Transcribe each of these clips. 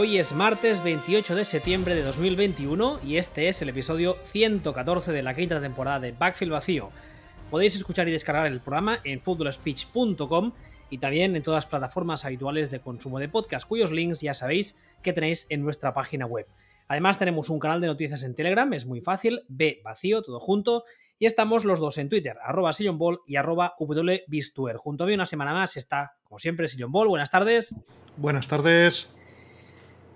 Hoy es martes 28 de septiembre de 2021 y este es el episodio 114 de la quinta temporada de Backfield Vacío. Podéis escuchar y descargar el programa en footballspeech.com y también en todas las plataformas habituales de consumo de podcast, cuyos links ya sabéis que tenéis en nuestra página web. Además tenemos un canal de noticias en Telegram, es muy fácil, B vacío, todo junto, y estamos los dos en Twitter, arroba Ball y arroba. Junto a mí una semana más está, como siempre, Sillon Ball. Buenas tardes. Buenas tardes.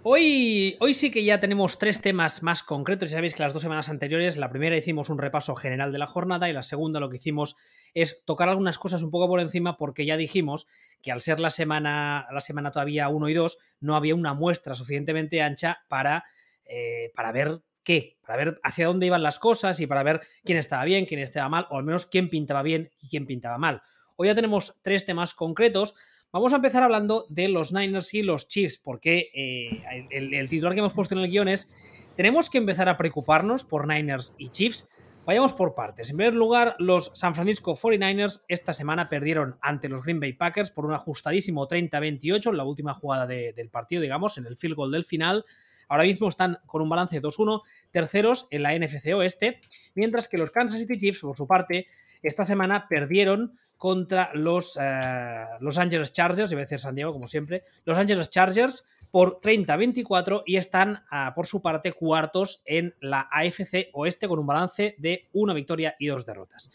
Hoy, hoy sí que ya tenemos tres temas más concretos. Ya sabéis que las dos semanas anteriores, la primera hicimos un repaso general de la jornada y la segunda lo que hicimos es tocar algunas cosas un poco por encima porque ya dijimos que al ser la semana, la semana todavía 1 y 2 no había una muestra suficientemente ancha para, eh, para ver qué, para ver hacia dónde iban las cosas y para ver quién estaba bien, quién estaba mal, o al menos quién pintaba bien y quién pintaba mal. Hoy ya tenemos tres temas concretos. Vamos a empezar hablando de los Niners y los Chiefs, porque eh, el, titular que hemos puesto en el guion es, tenemos que empezar a preocuparnos por Niners y Chiefs. Vayamos por partes. En primer lugar, los San Francisco 49ers esta semana perdieron ante los Green Bay Packers por un ajustadísimo 30-28 en la última jugada del partido, digamos, en el field goal del final. Ahora mismo están con un balance de 2-1, terceros en la NFC Oeste, mientras que los Kansas City Chiefs, por su parte, esta semana perdieron contra los eh, Los Angeles Chargers, iba a decir San Diego como siempre, Los Angeles Chargers por 30-24 y están ah, por su parte cuartos en la AFC Oeste con un balance de una victoria y dos derrotas.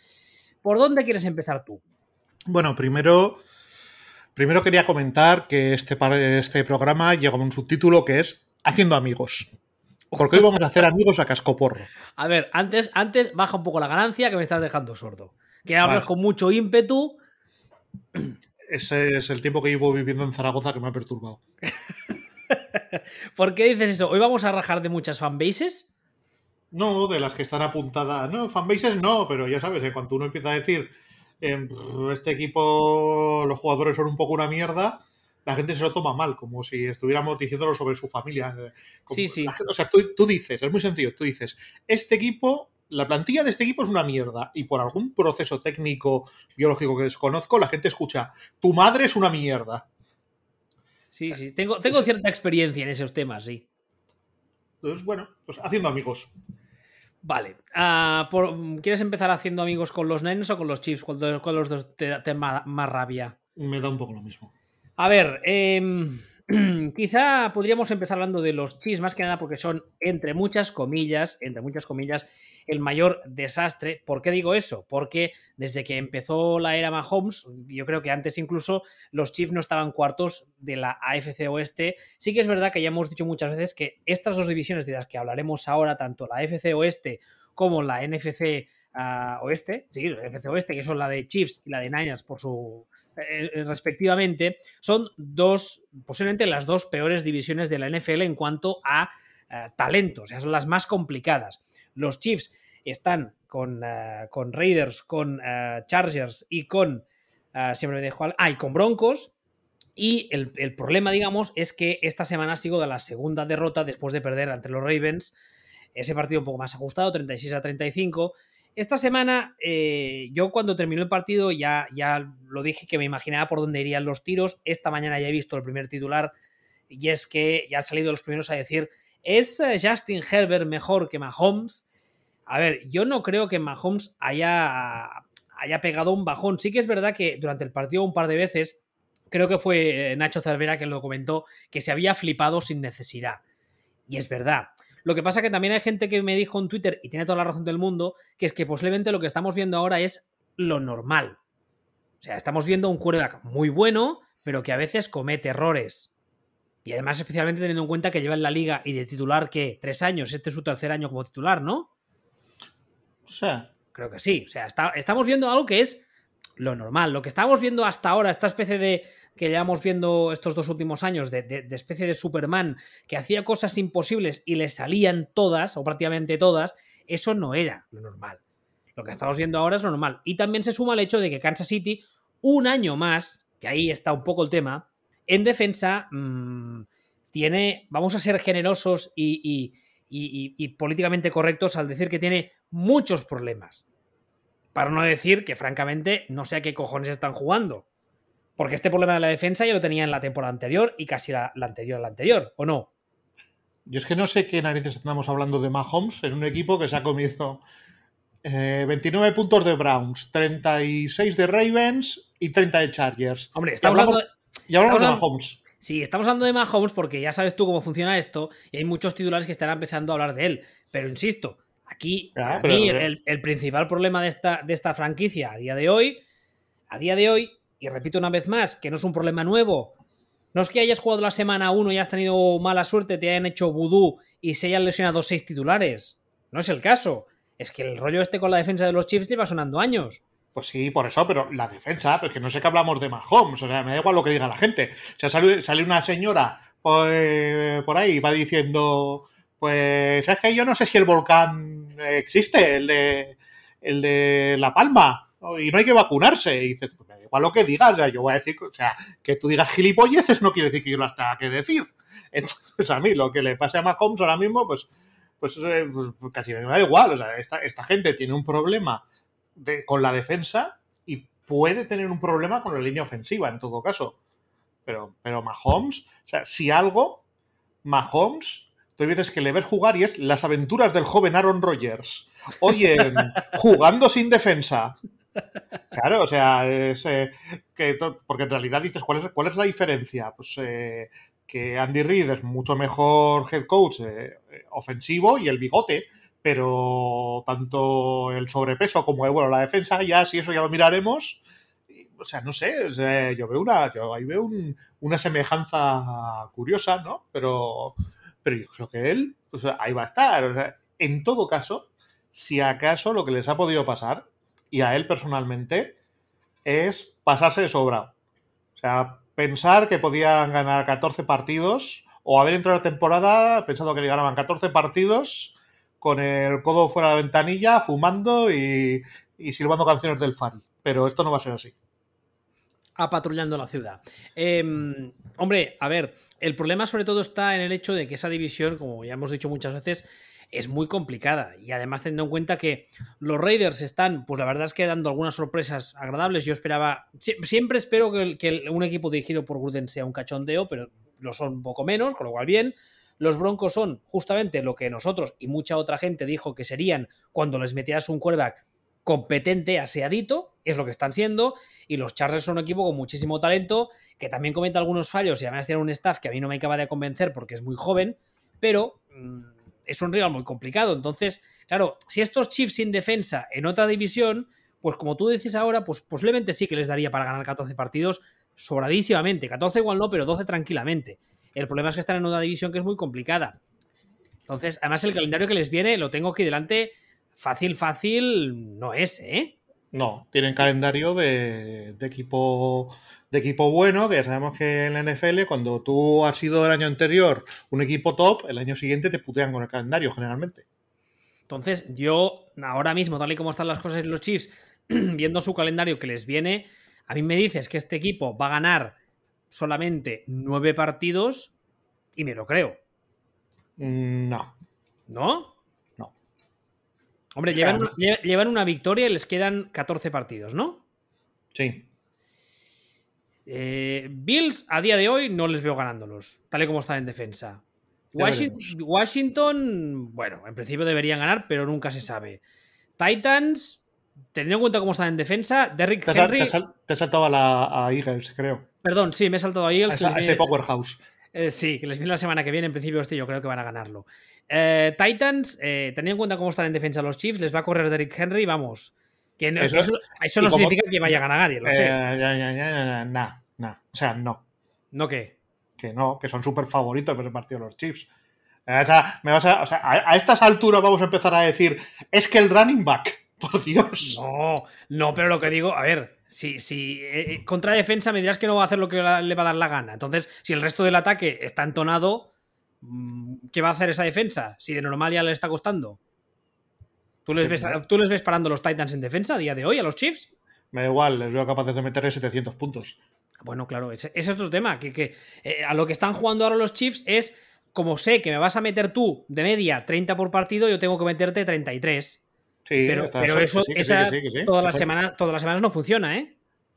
¿Por dónde quieres empezar tú? Bueno, primero, primero quería comentar que este, este programa llega con un subtítulo que es haciendo amigos. Porque hoy vamos a hacer amigos a cascoporro. A ver, antes, antes baja un poco la ganancia que me estás dejando sordo. Que hablas con mucho ímpetu. Ese es el tiempo que llevo viviendo en Zaragoza que me ha perturbado. ¿Por qué dices eso? ¿Hoy vamos a rajar de muchas fanbases? No, de las que están apuntadas. No, fanbases no, pero ya sabes, en cuanto uno empieza a decir em, este equipo, los jugadores son un poco una mierda, la gente se lo toma mal, como si estuviéramos diciéndolo sobre su familia. Eh, sí, sí. o sea, tú, dices, es muy sencillo, tú dices, este equipo, la plantilla de este equipo es una mierda y por algún proceso técnico, biológico que desconozco, la gente escucha, tu madre es una mierda. Sí, sí, tengo, tengo cierta experiencia en esos temas, sí. Entonces, bueno, pues haciendo amigos. Vale. Ah, ¿Quieres empezar haciendo amigos con los nenes o con los chips? ¿Cuál de los dos te, te más rabia? Me da un poco lo mismo. A ver, em, quizá podríamos empezar hablando de los Chiefs más que nada porque son, entre muchas comillas, entre muchas comillas, el mayor desastre. ¿Por qué digo eso? Porque desde que empezó la era Mahomes, yo creo que antes incluso los Chiefs no estaban cuartos de la AFC Oeste. Sí que es verdad que ya hemos dicho muchas veces que estas dos divisiones de las que hablaremos ahora, tanto la AFC Oeste como la NFC ah, Oeste, sí, la NFC Oeste, que son la de Chiefs y la de Niners por su eh, eh, respectivamente, son dos, posiblemente las dos peores divisiones de la NFL en cuanto a eh, talentos, o sea, son las más complicadas. Los Chiefs están con, con Raiders, con Chargers y con, siempre me dejo, ah, y con Broncos, y el, el, problema, digamos, es que esta semana ha sido de la segunda derrota después de perder ante los Ravens. Ese partido un poco más ajustado, 36 a 35. Esta semana, eh, yo cuando terminó el partido ya, ya lo dije que me imaginaba por dónde irían los tiros. Esta mañana ya he visto el primer titular y es que ya han salido los primeros a decir, ¿es eh, Justin Herbert mejor que Mahomes? A ver, yo no creo que Mahomes haya, haya pegado un bajón. Sí que es verdad que durante el partido un par de veces, creo que fue eh, Nacho Cervera quien lo comentó, que se había flipado sin necesidad. Y es verdad. Lo que pasa que también hay gente que me dijo en Twitter, y tiene toda la razón del mundo, que es que posiblemente lo que estamos viendo ahora es lo normal. O sea, estamos viendo un quarterback muy bueno, pero que a veces comete errores. Y además, especialmente teniendo en cuenta que lleva en la liga y de titular que tres años, este es su tercer año como titular, ¿no? O sea. Creo que sí. O sea, estamos viendo algo que es lo normal. Lo que estamos viendo hasta ahora, esta especie de, que llevamos viendo estos dos últimos años de, especie de Superman que hacía cosas imposibles y le salían todas, o prácticamente todas, eso no era lo normal. Lo que estamos viendo ahora es lo normal. Y también se suma el hecho de que Kansas City, un año más, que ahí está un poco el tema, en defensa mm, tiene, vamos a ser generosos y, y políticamente correctos al decir que tiene muchos problemas. Para no decir que, francamente, no sé a qué cojones están jugando. Porque este problema de la defensa ya lo tenía en la temporada anterior y casi la, anterior a la anterior, ¿o no? Yo es que no sé qué narices estamos hablando de Mahomes en un equipo que se ha comido 29 eh, puntos de Browns, 36 de Ravens y 30 de Chargers. Hombre, estamos hablando, y hablamos de Mahomes. Sí, estamos hablando de Mahomes porque ya sabes tú cómo funciona esto y hay muchos titulares que están empezando a hablar de él. Pero insisto, aquí el, principal problema de esta, de esta franquicia a día de hoy, a día de hoy, y repito una vez más, que no es un problema nuevo, no es que hayas jugado la semana 1 y has tenido mala suerte, te hayan hecho vudú y se hayan lesionado seis titulares. No es el caso. Es que el rollo este con la defensa de los Chiefs lleva sonando años. Pues sí, por eso, pero la defensa, pues que no sé qué hablamos de Mahomes, o sea, me da igual lo que diga la gente. O sea, sale, una señora pues, por ahí y va diciendo, pues es que yo no sé si el volcán existe, el de, el de La Palma, y no hay que vacunarse. Y igual lo que digas, o yo voy a decir, o sea, que tú digas gilipolleces no quiere decir que yo las tenga que decir. Entonces, a mí lo que le pase a Mahomes ahora mismo, pues, pues, eh, pues casi me da igual, o sea, esta, esta gente tiene un problema con la defensa y puede tener un problema con la línea ofensiva en todo caso. Pero, pero Mahomes, o sea, si algo, Mahomes, tú hay veces que le ves jugar y es las aventuras del joven Aaron Rodgers. Oye, jugando sin defensa. Claro, o sea, es, eh, que, porque en realidad dices, ¿cuál es, cuál es la diferencia? Pues eh, que Andy Reid es mucho mejor head coach eh, ofensivo y el bigote, pero tanto el sobrepeso como bueno, la defensa, ya si eso ya lo miraremos. O sea, no sé, yo veo una, yo ahí veo una semejanza curiosa, ¿no? Pero, pero yo creo que él, pues, ahí va a estar. en todo caso, si acaso lo que les ha podido pasar, y a él personalmente, es pasarse de sobra. O sea, pensar que podían ganar 14 partidos, o haber entrado a la temporada pensando que le ganaban 14 partidos con el codo fuera de la ventanilla, fumando y, silbando canciones del Fari. Pero esto no va a ser así. A patrullando la ciudad. Em, hombre, a ver, el problema sobre todo está en el hecho de que esa división, como ya hemos dicho muchas veces, es muy complicada. Y además teniendo en cuenta que los Raiders están, pues la verdad es que dando algunas sorpresas agradables. Yo esperaba, siempre espero que, un equipo dirigido por Gruden sea un cachondeo, pero lo son un poco menos, con lo cual bien. Los Broncos son justamente lo que nosotros y mucha otra gente dijo que serían cuando les metieras un quarterback competente, aseadito, es lo que están siendo, y los Chargers son un equipo con muchísimo talento, que también cometa algunos fallos y además tiene un staff que a mí no me acaba de convencer porque es muy joven, pero mm, es un rival muy complicado. Entonces, claro, si estos Chiefs sin defensa en otra división, pues como tú dices ahora, pues posiblemente sí que les daría para ganar 14 partidos sobradísimamente. 14 igual no, pero 12 tranquilamente. El problema es que están en una división que es muy complicada. Entonces, además el calendario que les viene, lo tengo aquí delante, fácil, fácil no es, ¿eh? No, tienen calendario de, equipo de equipo bueno, que ya sabemos que en la NFL, cuando tú has sido el año anterior un equipo top, el año siguiente te putean con el calendario, generalmente. Entonces, yo ahora mismo, tal y como están las cosas en los Chiefs, viendo su calendario que les viene, a mí me dices que este equipo va a ganar solamente nueve partidos y me lo creo. Mm, no. ¿No? No. Hombre, llevan, una, victoria y les quedan 14 partidos, ¿no? Sí. Eh, Bills a día de hoy no les veo ganándolos, tal y como están en defensa. Washington, bueno, en principio deberían ganar, pero nunca se sabe. Titans, teniendo en cuenta cómo están en defensa, Derrick Henry. Te, he saltado a, la, Eagles, creo. Perdón, sí, me he saltado a Eagles. A, ese Powerhouse. Eh, sí, que les viene la semana que viene. En principio, este yo creo que van a ganarlo. Eh, Titans, teniendo en cuenta cómo están en defensa los Chiefs, les va a correr Derrick Henry, vamos. Que eso, no significa que vaya a ganar lo sé. Nah, nah. O sea, no. ¿No qué? Que no, que son súper favoritos para el partido los Chiefs. O sea, me vas a, o sea, a, estas alturas vamos a empezar a decir, es que el running back Por Dios. No, no, pero lo que digo, a ver, si, si eh, eh, contra defensa me dirás que no va a hacer lo que le va a dar la gana. Entonces, si el resto del ataque está entonado, mm, ¿qué va a hacer esa defensa? Si de normal ya le está costando. ¿Tú les, ves, ¿Tú les ves parando los Titans en defensa a día de hoy, a los Chiefs? Me da igual, les veo capaces de meterle 700 puntos. Bueno, claro, ese, es otro tema. Que, que eh, a lo que están jugando ahora los Chiefs es, como sé que me vas a meter tú de media 30 por partido, yo tengo que meterte 33 pero, eso, todas las semanas no funciona, ¿eh?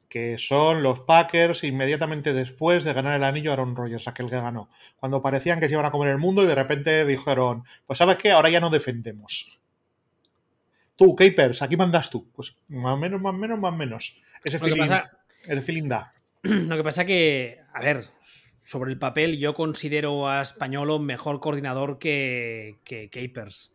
que son los Packers inmediatamente después de ganar el anillo a Aaron Rodgers, aquel que ganó. Cuando parecían que se iban a comer el mundo y de repente dijeron, pues sabes qué, ahora ya no defendemos. Tú, Capers, aquí mandas tú. Pues más o menos, más o menos, más o menos. Ese feeling, el feeling da. Lo que pasa que, a ver, sobre el papel yo considero a Españolo mejor coordinador que, que Capers.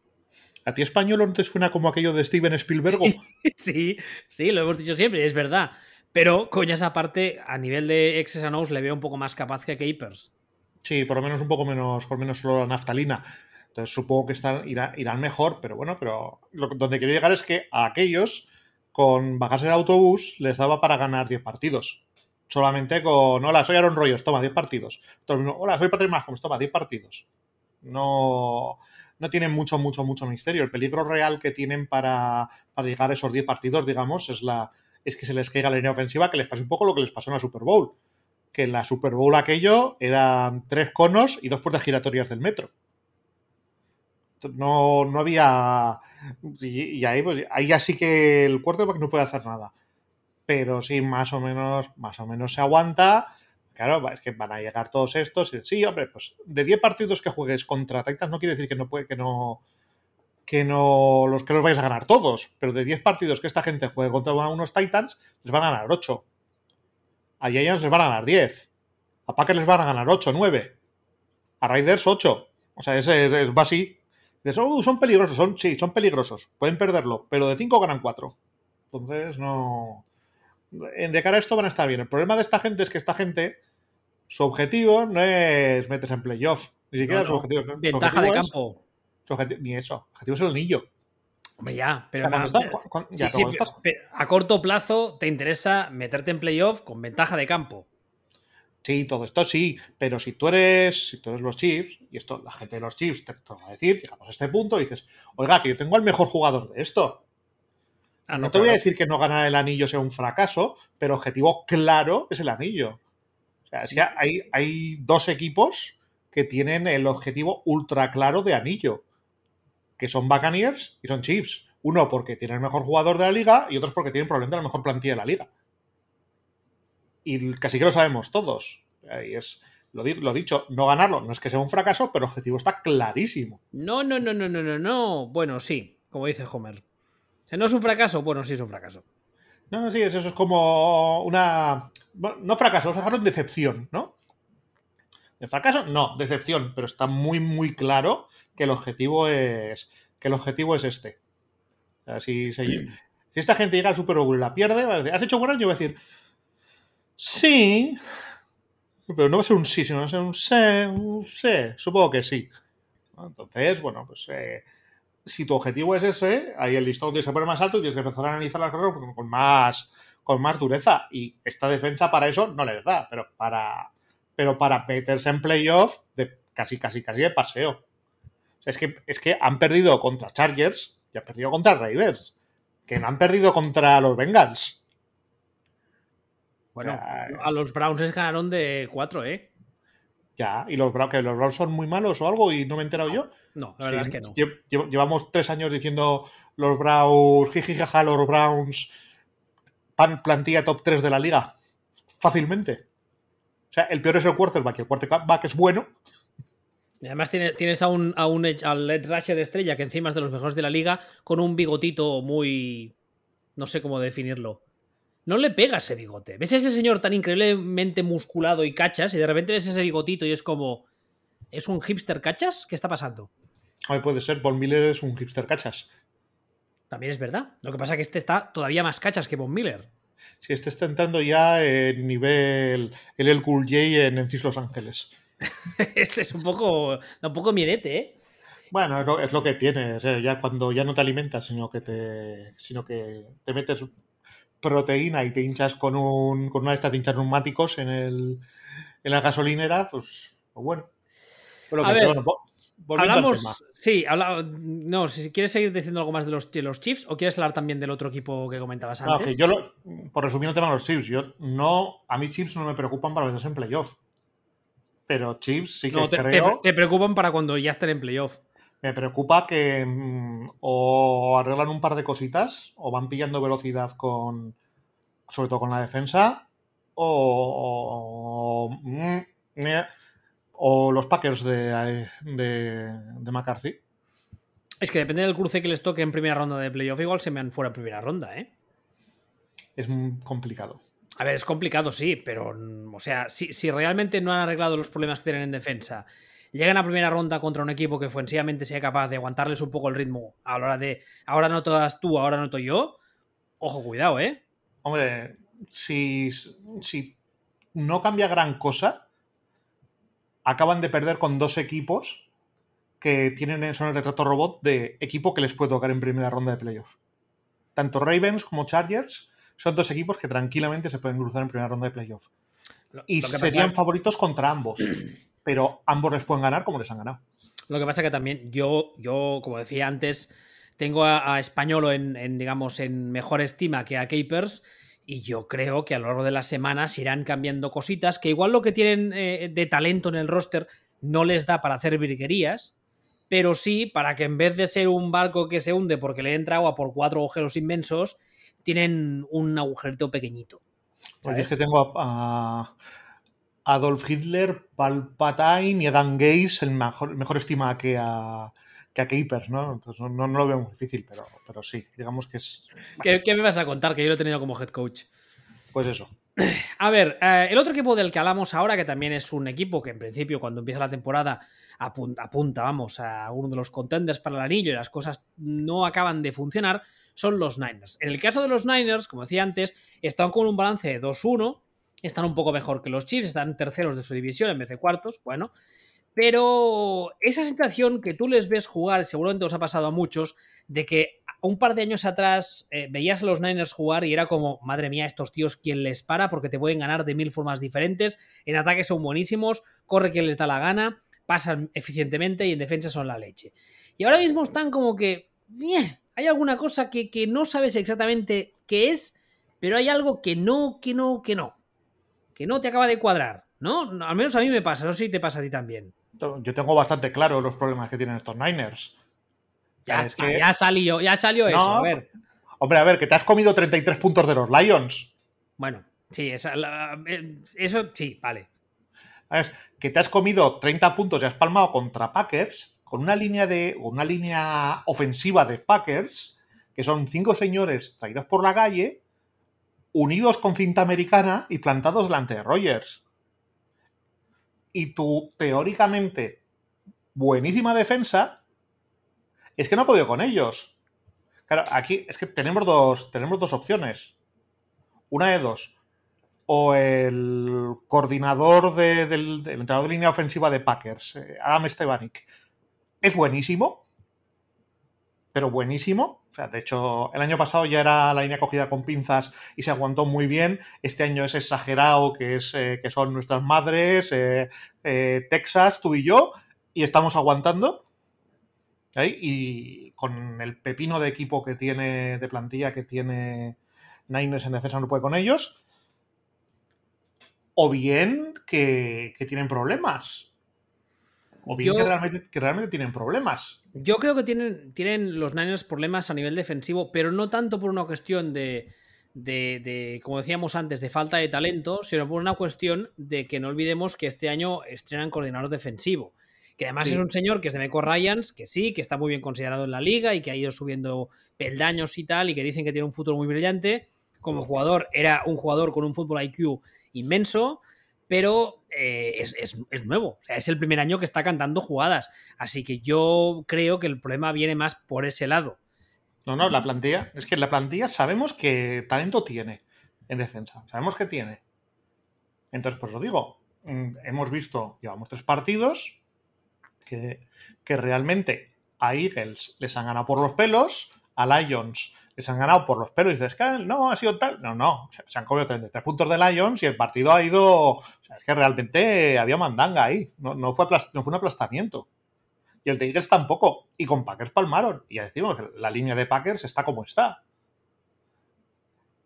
¿A ti Españolo no te suena como aquello de Steven Spielberg? Sí, sí, lo hemos dicho siempre, es verdad. Pero, esa parte, a nivel de X's and le veo un poco más capaz que Capers. Sí, por lo menos un poco menos, por lo menos solo la naftalina. Entonces supongo que irán, mejor, pero bueno, pero donde quiero llegar es que a aquellos, con bajarse del autobús, les daba para ganar 10 partidos. Solamente con, hola, soy Aaron Rodgers, toma 10 partidos. hola, soy Patrick Mahomes, toma 10 partidos. No, no tienen mucho, mucho, mucho misterio. El peligro real que tienen para, para llegar a esos 10 partidos, digamos, es la, es que se les caiga la línea ofensiva, que les pase un poco lo que les pasó en la Super Bowl. Que en la Super Bowl aquello eran tres conos y dos puertas giratorias del metro. No, no había. Y, ahí, pues, ahí ya sí que el quarterback no puede hacer nada. Pero sí, más o menos, más o menos se aguanta. Claro, es que van a llegar todos estos. Y, sí, hombre, pues de 10 partidos que juegues contra Titans no quiere decir que no puede, que no, que no los que los vais a ganar todos, pero de 10 partidos que esta gente juegue contra unos Titans, les van a ganar 8. A Giants les van a ganar 10. A Packers les van a ganar 8, 9. A Raiders 8. O sea, es, es, va así. Oh, son peligrosos, son, sí, son peligrosos. Pueden perderlo, pero de 5 ganan 4. Entonces, no. De cara a esto van a estar bien. El problema de esta gente es que esta gente, su objetivo no es meterse en playoff. Ni siquiera su objetivo. Ventaja de campo ni eso. objetivo es el anillo. Hombre, ya, pero, a corto plazo te interesa meterte en playoff con ventaja de campo. Sí, todo esto sí, pero si tú eres, si tú eres los Chiefs, y esto la gente de los Chiefs te, va a decir, llegamos a este punto y dices, oiga, que yo tengo al mejor jugador de esto. Ah, no, te voy a decir que no ganar el anillo sea un fracaso, pero objetivo claro es el anillo. O sea, hay dos equipos que tienen el objetivo ultra claro de anillo que son Buccaneers y son Chiefs. Uno porque tiene el mejor jugador de la liga y otros porque tienen probablemente la mejor plantilla de la liga. Y casi que lo sabemos todos. Y es lo, lo dicho, no ganarlo no es que sea un fracaso, pero el objetivo está clarísimo. No, no, no, no, no, no, no. Bueno, sí, como dice Homer. Si no es un fracaso, bueno, sí es un fracaso. No, sí, eso es como una. No fracaso, vamos a dejarlo en decepción, ¿no? ¿De fracaso? No, decepción, pero está muy, muy claro que el objetivo es, que el objetivo es este. si, si, esta gente llega al Super Bowl y la pierde, ¿has hecho buen año? Voy a decir, sí, pero no va a ser un sí, sino va a ser un sí, sí supongo que sí. Entonces, bueno, pues eh, si tu objetivo es ese, ahí el listón tiene que poner más alto y tienes que empezar a analizar las cosas con, más, con más dureza. Y esta defensa para eso no les da, pero para, pero para meterse en playoff de casi, casi, casi de paseo. Es que, es que han perdido contra Chargers y han perdido contra Ravens. Que no han perdido contra los Bengals. Bueno, a los Browns les ganaron de 4, ¿eh? Ya, y los Browns, que los Browns son muy malos o algo y no me he enterado yo. No, la verdad es que no. Llevamos tres años diciendo los Browns, jijijaja, los Browns, pan, plantilla top 3 de la liga. Fácilmente. O sea, el peor es el quarterback, el quarterback es bueno, además tienes a un, a un al Ed Rusher estrella que encima es de los mejores de la liga con un bigotito muy... no sé cómo definirlo. No le pega ese bigote. ¿Ves a ese señor tan increíblemente musculado y cachas y de repente ves ese bigotito y es como... ¿Es un hipster cachas? ¿Qué está pasando? Ay, puede ser, Von Miller es un hipster cachas. También es verdad. Lo que pasa es que este está todavía más cachas que Von Miller. Sí, este está entrando ya en nivel el El Cool J en Encis Los Ángeles. Ese es un poco, un poco miedete, ¿eh? Bueno, es lo, es lo que tienes, ya cuando ya no te alimentas, sino que te, sino que te metes proteína y te hinchas con, un, con una de estas hinchas neumáticos en, el, en la gasolinera, pues, pues bueno. a ver, hablamos, sí, no, si quieres seguir diciendo algo más de los, de los Chiefs o quieres hablar también del otro equipo que comentabas antes. Yo, por resumir el tema de los Chiefs, yo no, a mí Chiefs no me preocupan para meterse en playoff pero Chiefs sí que te, creo... te, preocupan para cuando ya estén en playoff. Me preocupa que mm, o arreglan un par de cositas o van pillando velocidad con, sobre todo con la defensa, o, o, mm, los Packers de, de, McCarthy. Es que depende del cruce que les toque en primera ronda de playoff, igual se me han fuera en primera ronda, ¿eh? Es complicado. A ver, es complicado, sí, pero, o sea, si, si realmente no han arreglado los problemas que tienen en defensa, llegan a primera ronda contra un equipo que ofensivamente sea capaz de aguantarles un poco el ritmo a la hora de ahora no todas tú, ahora noto yo, ojo, cuidado, ¿eh? Hombre, si, si no cambia gran cosa, acaban de perder con dos equipos que tienen son el retrato robot de equipo que les puede tocar en primera ronda de playoff. Tanto Ravens como Chargers son dos equipos que tranquilamente se pueden cruzar en primera ronda de playoff. y serían favoritos contra ambos, pero ambos les pueden ganar como les han ganado. Lo que pasa que también yo, yo como decía antes, tengo a, Españolo en, digamos, en mejor estima que a Capers. Y yo creo que a lo largo de las semanas irán cambiando cositas que igual lo que tienen eh, de talento en el roster no les da para hacer virguerías, pero sí para que en vez de ser un barco que se hunde porque le entra agua por cuatro agujeros inmensos, tienen un agujerito pequeñito. Oye, es que tengo a, Adolf Hitler, Palpatine y Adam Gaze el mejor, mejor estima que a, que a Keepers, ¿no? Entonces no, lo veo muy difícil, pero, pero sí, digamos que es. ¿Qué, me vas a contar? Que yo lo he tenido como head coach. Pues eso. A ver, eh, el otro equipo del que hablamos ahora, que también es un equipo que en principio cuando empieza la temporada apunta, apunta, vamos, a uno de los contenders para el anillo y las cosas no acaban de funcionar, son los Niners. En el caso de los Niners, como decía antes, están con un balance de 2-1, están un poco mejor que los Chiefs, están terceros de su división en vez de cuartos, bueno. Pero esa situación que tú les ves jugar, seguramente os ha pasado a muchos, de que un par de años atrás eh, veías a los Niners jugar y era como, madre mía, estos tíos, ¿quién les para? Porque te pueden ganar de mil formas diferentes. En ataque son buenísimos, corre quien les da la gana, pasan eficientemente y en defensa son la leche. Y ahora mismo están como que, hay alguna cosa que, que no sabes exactamente qué es, pero hay algo que no, que no, que no. Que no te acaba de cuadrar, ¿no? Al menos a mí me pasa, no sé si te pasa a ti también. Yo tengo bastante claro los problemas que tienen estos Niners. Ya, es que... ya salió, ya salió eso, a ver. Hombre, a ver, que te has comido 33 puntos de los Lions. Bueno, sí, eh, eso sí, vale. Es que te has comido 30 puntos y has palmado contra Packers con una línea de una línea ofensiva de Packers que son cinco señores traídos por la calle unidos con cinta americana y plantados delante de Rogers. Y tu teóricamente buenísima defensa es que no ha podido con ellos. Claro, aquí es que tenemos dos, tenemos dos opciones. Una de dos. O el coordinador del, entrenador de línea ofensiva de Packers, eh, Adam Stevanik, es buenísimo, pero buenísimo. O sea, de hecho, el año pasado ya era la línea cogida con pinzas y se aguantó muy bien. Este año es exagerado, que, es, eh, que son nuestras madres, eh, Texas, tú y yo, y estamos aguantando. Y con el pepino de equipo que tiene, de plantilla que tiene Niners en defensa, no puede con ellos. O bien que, tienen problemas. O bien que, realmente, tienen problemas. Yo creo que tienen, tienen los Niners problemas a nivel defensivo, pero no tanto por una cuestión de, de, de, como decíamos antes, de falta de talento, sino por una cuestión de que no olvidemos que este año estrenan coordinador defensivo que además es un señor que es de Meco Ryans, que sí, que está muy bien considerado en la liga y que ha ido subiendo peldaños y tal, y que dicen que tiene un futuro muy brillante. Como jugador, era un jugador con un fútbol IQ inmenso, pero eh, es, nuevo. O sea, es el primer año que está cantando jugadas. Así que yo creo que el problema viene más por ese lado. No, no, la plantilla. Es que la plantilla sabemos que talento tiene en defensa. Sabemos que tiene. Entonces, pues lo digo. Mm, hemos visto, llevamos tres partidos, que, realmente a Eagles les han ganado por los pelos, a Lions les han ganado por los pelos y dices, que no, ha sido tal. No, no, se han comido 33 puntos de Lions y el partido ha ido. O sea, es que realmente había mandanga ahí, no, fue, no fue un aplastamiento. Y el de Eagles tampoco. Y con Packers palmaron. Y ya decimos que la línea de Packers está como está.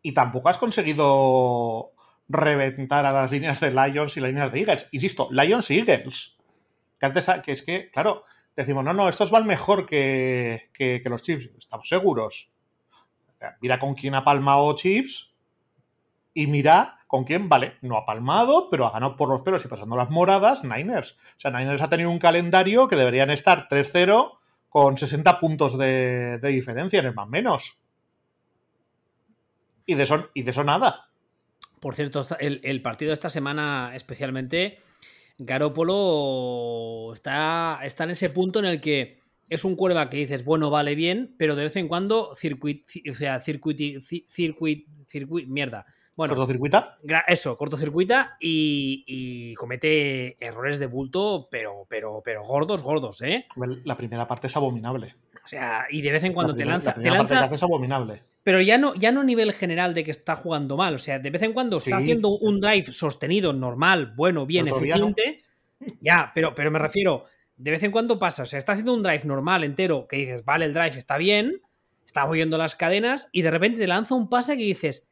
Y tampoco has conseguido reventar a las líneas de Lions y las líneas de Eagles. Insisto, Lions y Eagles. Que antes, que es que, claro, decimos, no, no, estos van mejor que, los chips. Estamos seguros. Mira con quién ha palmado chips Y mira con quién, vale, no ha palmado, pero ha ganado por los pelos y pasando las moradas, Niners. O sea, Niners ha tenido un calendario que deberían estar 3-0 con 60 puntos de, de diferencia, en más menos. Y de eso, y de eso nada. Por cierto, el, el partido de esta semana especialmente, Garópolo está, está en ese punto en el que es un cuerva que dices, bueno, vale bien, pero de vez en cuando circuit, o sea, circuit, circuit, circuit, mierda. Bueno, ¿Cortocircuita? Eso, cortocircuita y, y comete errores de bulto, pero, pero, pero gordos, gordos, ¿eh? La primera parte es abominable. O sea, y de vez en cuando te lanza. la Te primera parte lanza que hace es abominable. pero ya no, ya no a nivel general de que está jugando mal. O sea, de vez en cuando está haciendo un drive sostenido, normal, bueno, bien, no. eficiente. Ya, pero, pero me refiero, de vez en cuando pasa. O sea, está haciendo un drive normal, entero, que dices, vale, el drive está bien, está moviendo las cadenas, y de repente te lanza un pase que dices,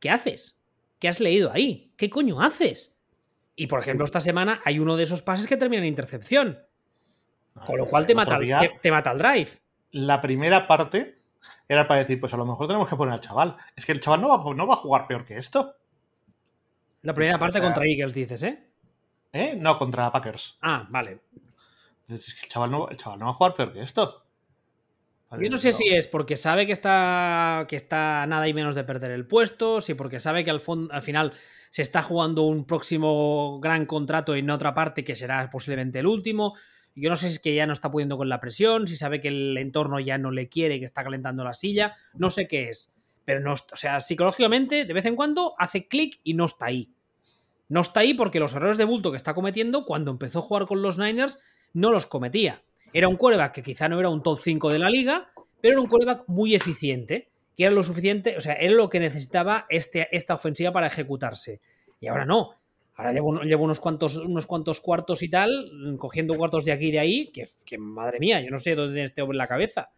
¿qué haces? ¿Qué has leído ahí? ¿Qué coño haces? Y por ejemplo, esta semana hay uno de esos pases que termina en intercepción. Con lo cual te mata, día, te, te mata el drive. La primera parte era para decir, pues a lo mejor tenemos que poner al chaval. Es que el chaval no va, no va a jugar peor que esto. La primera O parte sea- contra Eagles, dices, ¿eh? ¿Eh? No, contra Packers. Ah, vale. Es que el chaval no, el chaval no va a jugar peor que esto. Yo no sé si es porque sabe que está, que está nada y menos de perder el puesto, si porque sabe que al, al final se está jugando un próximo gran contrato en otra parte que será posiblemente el último. Yo no sé si es que ya no está pudiendo con la presión, si sabe que el entorno ya no le quiere, que está calentando la silla, no sé qué es. Pero no, o sea, psicológicamente, de vez en cuando hace clic y no está ahí. No está ahí porque los errores de bulto que está cometiendo, cuando empezó a jugar con los Niners, no los cometía. Era un quarterback que quizá no era un top 5 de la liga, pero era un quarterback muy eficiente, que era lo suficiente, o sea, era lo que necesitaba este, esta ofensiva para ejecutarse. Y ahora no. Ahora llevo, un- llevo unos, cuantos, unos cuantos cuartos y tal, cogiendo cuartos de aquí y de ahí, que, que madre mía, yo no sé dónde tiene este hombre en la cabeza.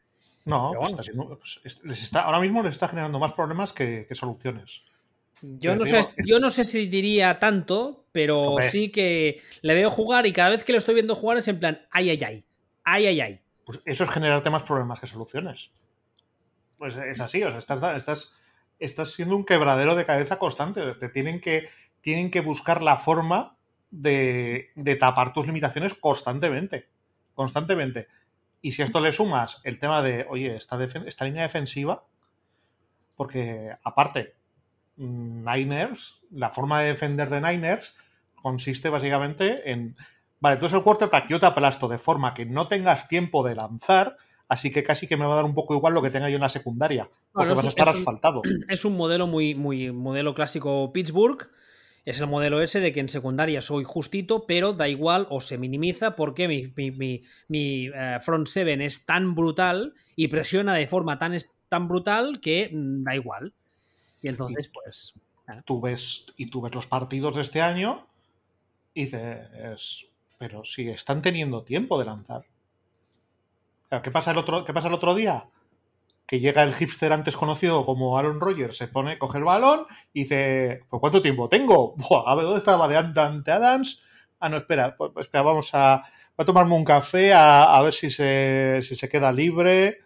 No, pues bueno. está siendo- pues es- les está, ahora mismo les está generando más problemas que, que soluciones. Yo no, sé, yo no sé si diría tanto, pero Hombre. sí que le veo jugar y cada vez que lo estoy viendo jugar es en plan, ay, ay, ay, ay, ay, ay. Pues eso es generarte más problemas que soluciones. Pues es así, o sea, estás, estás, estás siendo un quebradero de cabeza constante. Te tienen que, tienen que buscar la forma de, de tapar tus limitaciones constantemente. Constantemente. Y si a esto le sumas el tema de, oye, esta, esta línea defensiva, porque aparte, Niners, la forma de defender de Niners consiste básicamente en, vale, tú eres el quarterback, yo te aplasto de forma que no tengas tiempo de lanzar, así que casi que me va a dar un poco igual lo que tenga yo en la secundaria, porque Bueno, vas a es un- estar es un- asfaltado. Es un modelo muy, muy modelo clásico Pittsburgh. Es el modelo ese de que en secundaria soy justito, pero da igual o se minimiza porque mi, mi- mi- mi, eh, front seven es tan brutal y presiona de forma tan, tan brutal que mm, da igual. Y entonces, pues. Tú ves, y tú ves los partidos de este año y dices, pero si están teniendo tiempo de lanzar. Claro, ¿Qué pasa el otro, qué pasa el otro día? Que llega el hipster antes conocido como Aaron Rodgers, se pone, coge el balón y dice, ¿por cuánto tiempo tengo? Buah, a ver, ¿dónde estaba de Dante Adams? Ah, no, espera, pues, pues, espera, vamos a, voy a tomarme un café a, a ver si se, si se queda libre.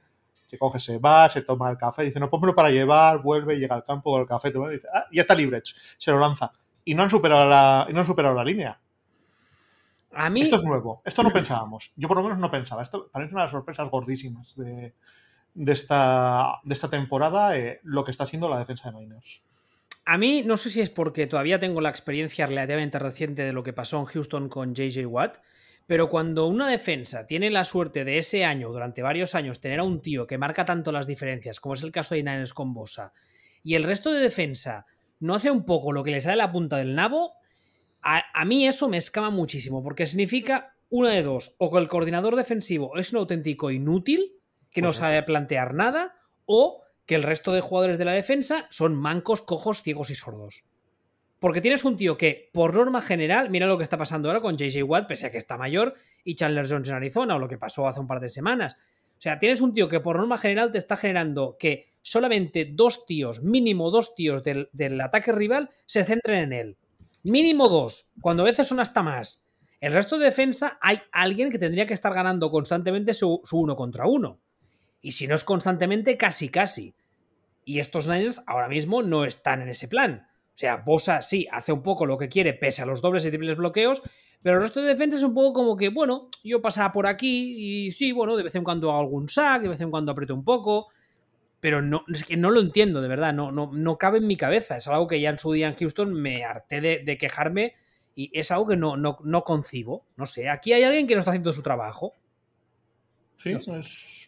Se coge, se va, se toma el café, dice, no, pónmelo para llevar, vuelve, llega al campo con el café, toma, y dice, ah, ya está libre, se lo lanza. Y no han superado la, y no han superado la línea. A mí. Esto es nuevo, esto no pensábamos. Yo por lo menos no pensaba. Esto parece una de las sorpresas gordísimas de, de esta, de esta temporada, eh, lo que está haciendo la defensa de Niners. A mí no sé si es porque todavía tengo la experiencia relativamente reciente de lo que pasó en Houston con JJ Watt, pero cuando una defensa tiene la suerte de ese año, durante varios años, tener a un tío que marca tanto las diferencias, como es el caso de Niners con Bosa, y el resto de defensa no hace un poco lo que le sale la punta del nabo, a, a mí eso me escama muchísimo, porque significa una de dos, o que el coordinador defensivo es un auténtico inútil, que no sabe plantear nada, o que el resto de jugadores de la defensa son mancos, cojos, ciegos y sordos. Porque tienes un tío que, por norma general, mira lo que está pasando ahora con JJ Watt, pese a que está mayor, y Chandler Jones en Arizona, o lo que pasó hace un par de semanas. O sea, tienes un tío que por norma general te está generando que solamente dos tíos, mínimo dos tíos del, del ataque rival, se centren en él. Mínimo dos, cuando a veces son hasta más. El resto de defensa hay alguien que tendría que estar ganando constantemente su, su uno contra uno. Y si no es constantemente, casi casi. Y estos Niners ahora mismo no están en ese plan. O sea, Bosa sí hace un poco lo que quiere, pese a los dobles y triples bloqueos, pero el resto de defensa es un poco como que, bueno, yo pasaba por aquí y sí, bueno, de vez en cuando hago algún sack, de vez en cuando aprieto un poco, pero no, es que no lo entiendo, de verdad, no, no, no cabe en mi cabeza. Es algo que ya en su día en Houston me harté de, quejarme y es algo que no, no, no, concibo. No sé, aquí hay alguien que no está haciendo su trabajo. Sí, es,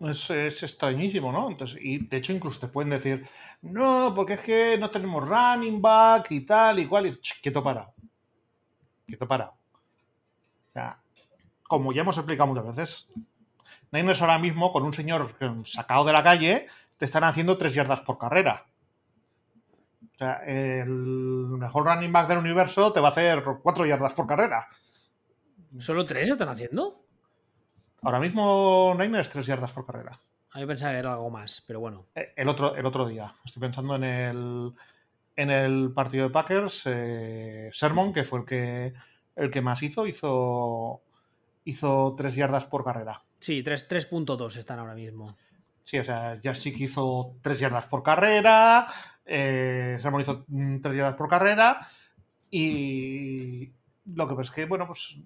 es, extrañísimo, ¿no? Entonces, y de hecho, incluso te pueden decir, no, porque es que no tenemos running back y tal y cual. Y quieto parado. Quieto parado. O sea, como ya hemos explicado muchas veces, Niners ahora mismo, con un señor sacado de la calle, te están haciendo tres yardas por carrera. O sea, el mejor running back del universo te va a hacer cuatro yardas por carrera. ¿Solo tres están haciendo? Ahora mismo Niners tres yardas por carrera. A mí pensaba que era algo más, pero bueno. Eh, el otro, el otro día. Estoy pensando en el, en el partido de Packers. Eh, Sermon, que fue el que, el que más hizo, hizo, hizo tres yardas por carrera. Sí, 3.2 están ahora mismo. Sí, o sea, ya sí que hizo 3 yardas por carrera, eh, Sermon hizo 3 mm, yardas por carrera y lo que pasa es que, bueno, pues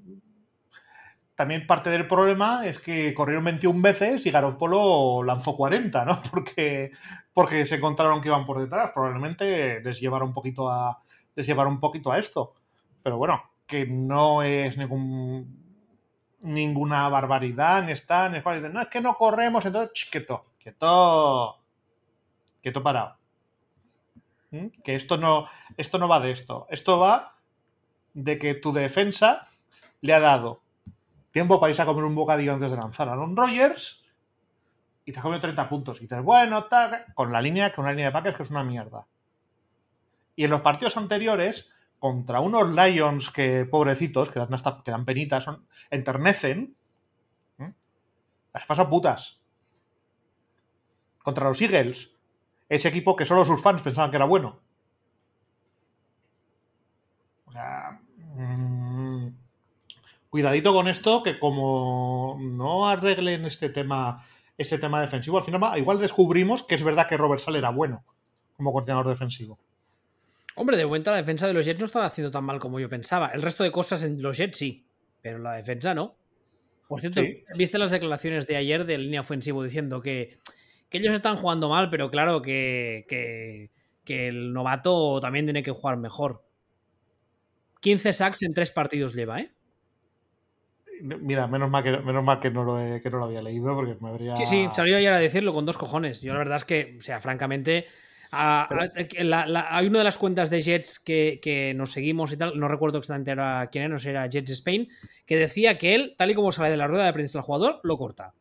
también parte del problema es que corrieron 21 veces y Garoppolo lanzó 40, ¿no? Porque, porque se encontraron que iban por detrás. Probablemente les llevaron un poquito a, les un poquito a esto. Pero bueno, que no es ninguna barbaridad, ni está, ni es no, es que no corremos, entonces, quieto, quieto, quieto parado. ¿Mm? Que esto no, esto no va de esto, esto va de que tu defensa le ha dado tiempo para irse a comer un bocadillo antes de lanzar a Aaron Rodgers y te ha comido 30 puntos. Y dices, bueno, con la línea, con una línea de Packers que es una mierda. Y en los partidos anteriores, contra unos Lions que, pobrecitos, que dan, hasta, que dan penitas, enternecen, las pasan putas. Contra los Eagles, ese equipo que solo sus fans pensaban que era bueno. O sea, mm, cuidadito con esto, que como no arreglen este tema, este tema defensivo, al final igual descubrimos que es verdad que Robert Sale era bueno como coordinador defensivo. Hombre, de momento la defensa de los Jets no estaba haciendo tan mal como yo pensaba. El resto de cosas en los Jets sí, pero la defensa no. Por cierto, ¿viste las declaraciones de ayer del línea ofensivo diciendo que, ellos están jugando mal, pero claro que, que, el novato también tiene que jugar mejor? 15 sacks en tres partidos lleva, ¿eh? Mira, menos mal que, menos mal que, no lo, que no lo había leído porque me habría. Sí, sí, salió ayer a decirlo con dos cojones. Yo la verdad es que, o sea, francamente, hay una de las cuentas de Jets que, nos seguimos y tal, no recuerdo exactamente quién era, no sé, era Jets Spain, que decía que él, tal y como sale de la rueda de prensa del jugador, lo corta.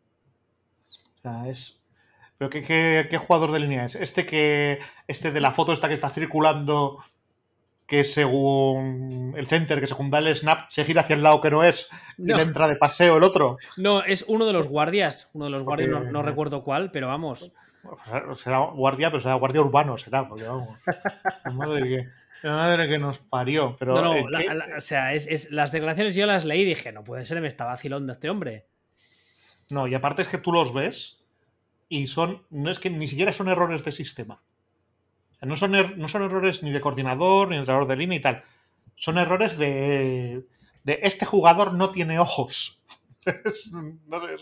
O sea, es. ¿Pero qué, jugador de línea es? Este que. Este de la foto esta que está circulando. Que según el center, que según da el snap, se gira hacia el lado que no es y entra de paseo el otro. No, es uno de los guardias. Uno de los guardias, no recuerdo cuál, pero vamos. Será guardia, pero será guardia urbano, será, porque vamos. madre, que, madre que nos parió. Pero, no, no, o sea, es, las declaraciones yo las leí y dije, no puede ser, me está vacilando este hombre. No, y aparte es que tú los ves y son, no es que ni siquiera son errores de sistema. No, son er, no son errores ni de coordinador, ni de entrenador de línea y tal. Son errores de, de este jugador no tiene ojos. no sé,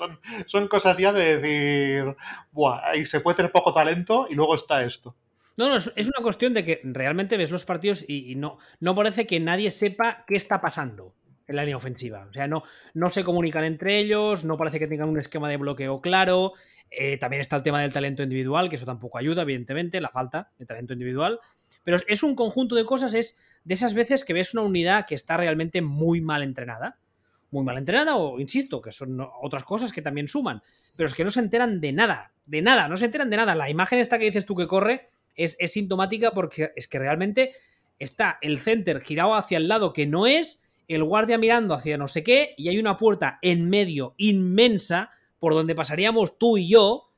son, cosas ya de decir, Buah, se puede tener poco talento y luego está esto. No, no, es una cuestión de que realmente ves los partidos y, no, no parece que nadie sepa qué está pasando en la línea ofensiva. O sea, no, no se comunican entre ellos, no parece que tengan un esquema de bloqueo claro. Eh, también está el tema del talento individual, que eso tampoco ayuda, evidentemente, la falta de talento individual. Pero es un conjunto de cosas, es de esas veces que ves una unidad que está realmente muy mal entrenada muy mal entrenada o, insisto, que son otras cosas que también suman, pero es que no se enteran de nada, de nada, no se enteran de nada. La imagen esta que dices tú que corre es, es sintomática porque es que realmente está el center girado hacia el lado que no es, el guardia mirando hacia no sé qué, y hay una puerta en medio inmensa por donde pasaríamos tú y yo,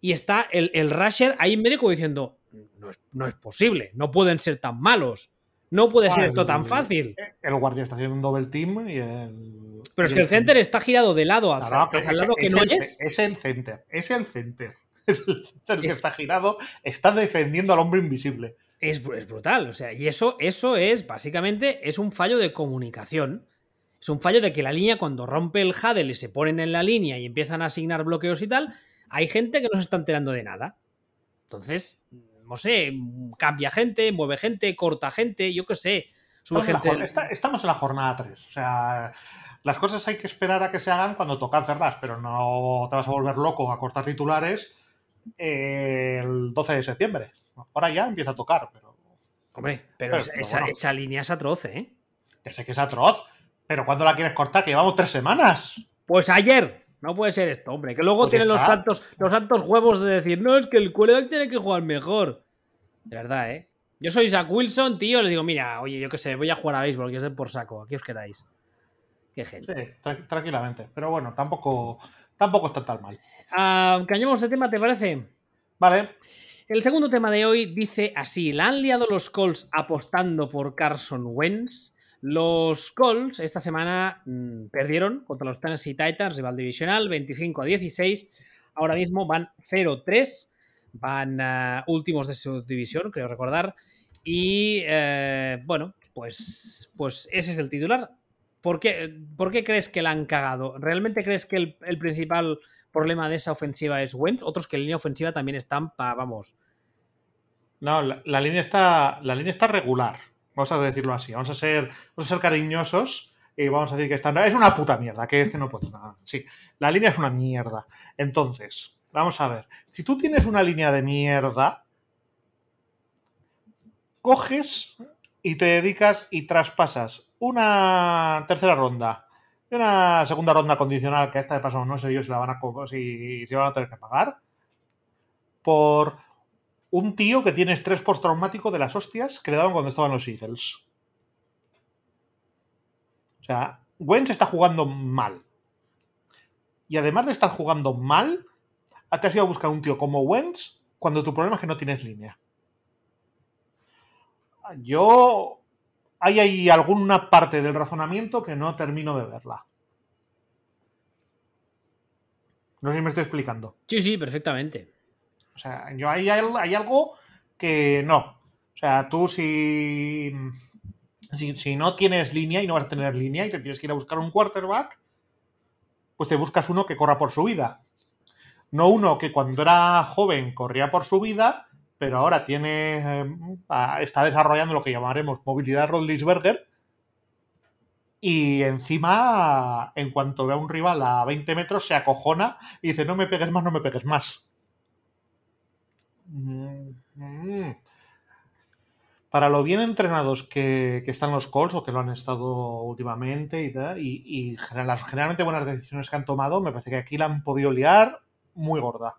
y está el, el rusher ahí en medio como diciendo, no es, no es posible, no pueden ser tan malos. No puede ser esto tan fácil. El guardia está haciendo un double team y el. Pero es que el center está girado de lado hacia, el lado que no es. Es el center, es el center. es el que está girado, está defendiendo al hombre invisible. Es, es, brutal, o sea, y eso, eso es, básicamente, es un fallo de comunicación. Es un fallo de que la línea, cuando rompe el Hadel y se ponen en la línea y empiezan a asignar bloqueos y tal, hay gente que no se está enterando de nada. Entonces, no sé, cambia gente, mueve gente, corta gente, yo qué sé. Estamos, gente... en la, estamos en la jornada 3. O sea, las cosas hay que esperar a que se hagan cuando toca hacerlas, pero no te vas a volver loco a cortar titulares el 12 de septiembre. Ahora ya empieza a tocar, pero. Hombre, pero, esa, línea es atroz, ¿eh? Ya sé que es atroz, pero ¿cuándo la quieres cortar? Que llevamos tres semanas. Pues ayer. No puede ser esto, hombre. Que luego pues tienen los santos, los santos huevos de decir, no, es que el quarterback tiene que jugar mejor. De verdad, ¿eh? Yo soy Zach Wilson, tío. Le digo, mira, oye, yo qué sé, voy a jugar a béisbol, que es por saco. Aquí os quedáis. Qué gente. Sí, tranquilamente. Pero bueno, tampoco, tampoco está tan mal. Uh, cambiamos de tema, ¿te parece? Vale. El segundo tema de hoy dice así: la han liado los Colts apostando por Carson Wentz. Los Colts esta semana mmm, perdieron contra los Tennessee Titans, rival divisional, 25 a 16. Ahora mismo van 0-3, van uh, últimos de su división, creo recordar. Y eh, bueno, pues, pues ese es el titular. ¿Por qué, ¿Por qué, crees que la han cagado? ¿Realmente crees que el, principal problema de esa ofensiva es Wentz? Otros que en línea ofensiva también están para, vamos. No, la, línea está, la línea está regular. Vamos a decirlo así. Vamos a ser, vamos a ser cariñosos y vamos a decir que está, es una puta mierda, que es que no puedo nada. Sí, la línea es una mierda. Entonces, vamos a ver. Si tú tienes una línea de mierda, coges y te dedicas y traspasas una tercera ronda y una segunda ronda condicional, que esta de paso no sé yo si la van a si, si van a tener que pagar, por un tío que tiene estrés postraumático de las hostias que le daban cuando estaban los Eagles. O sea, Wentz está jugando mal. Y además de estar jugando mal, te has ido a buscar un tío como Wentz cuando tu problema es que no tienes línea. Yo. Hay ahí alguna parte del razonamiento que no termino de verla. No sé si me estoy explicando. Sí, sí, perfectamente. O sea, yo hay, hay algo que no. O sea, tú si, si, no tienes línea y no vas a tener línea y te tienes que ir a buscar un quarterback, pues te buscas uno que corra por su vida. No uno que cuando era joven corría por su vida, pero ahora tiene eh, está desarrollando lo que llamaremos movilidad Rodlisberger y encima, en cuanto ve a un rival a 20 metros, se acojona y dice, no me pegues más, no me pegues más. Para lo bien entrenados que, están los Colts o que lo han estado últimamente y, y, las generalmente buenas decisiones que han tomado, me parece que aquí la han podido liar muy gorda.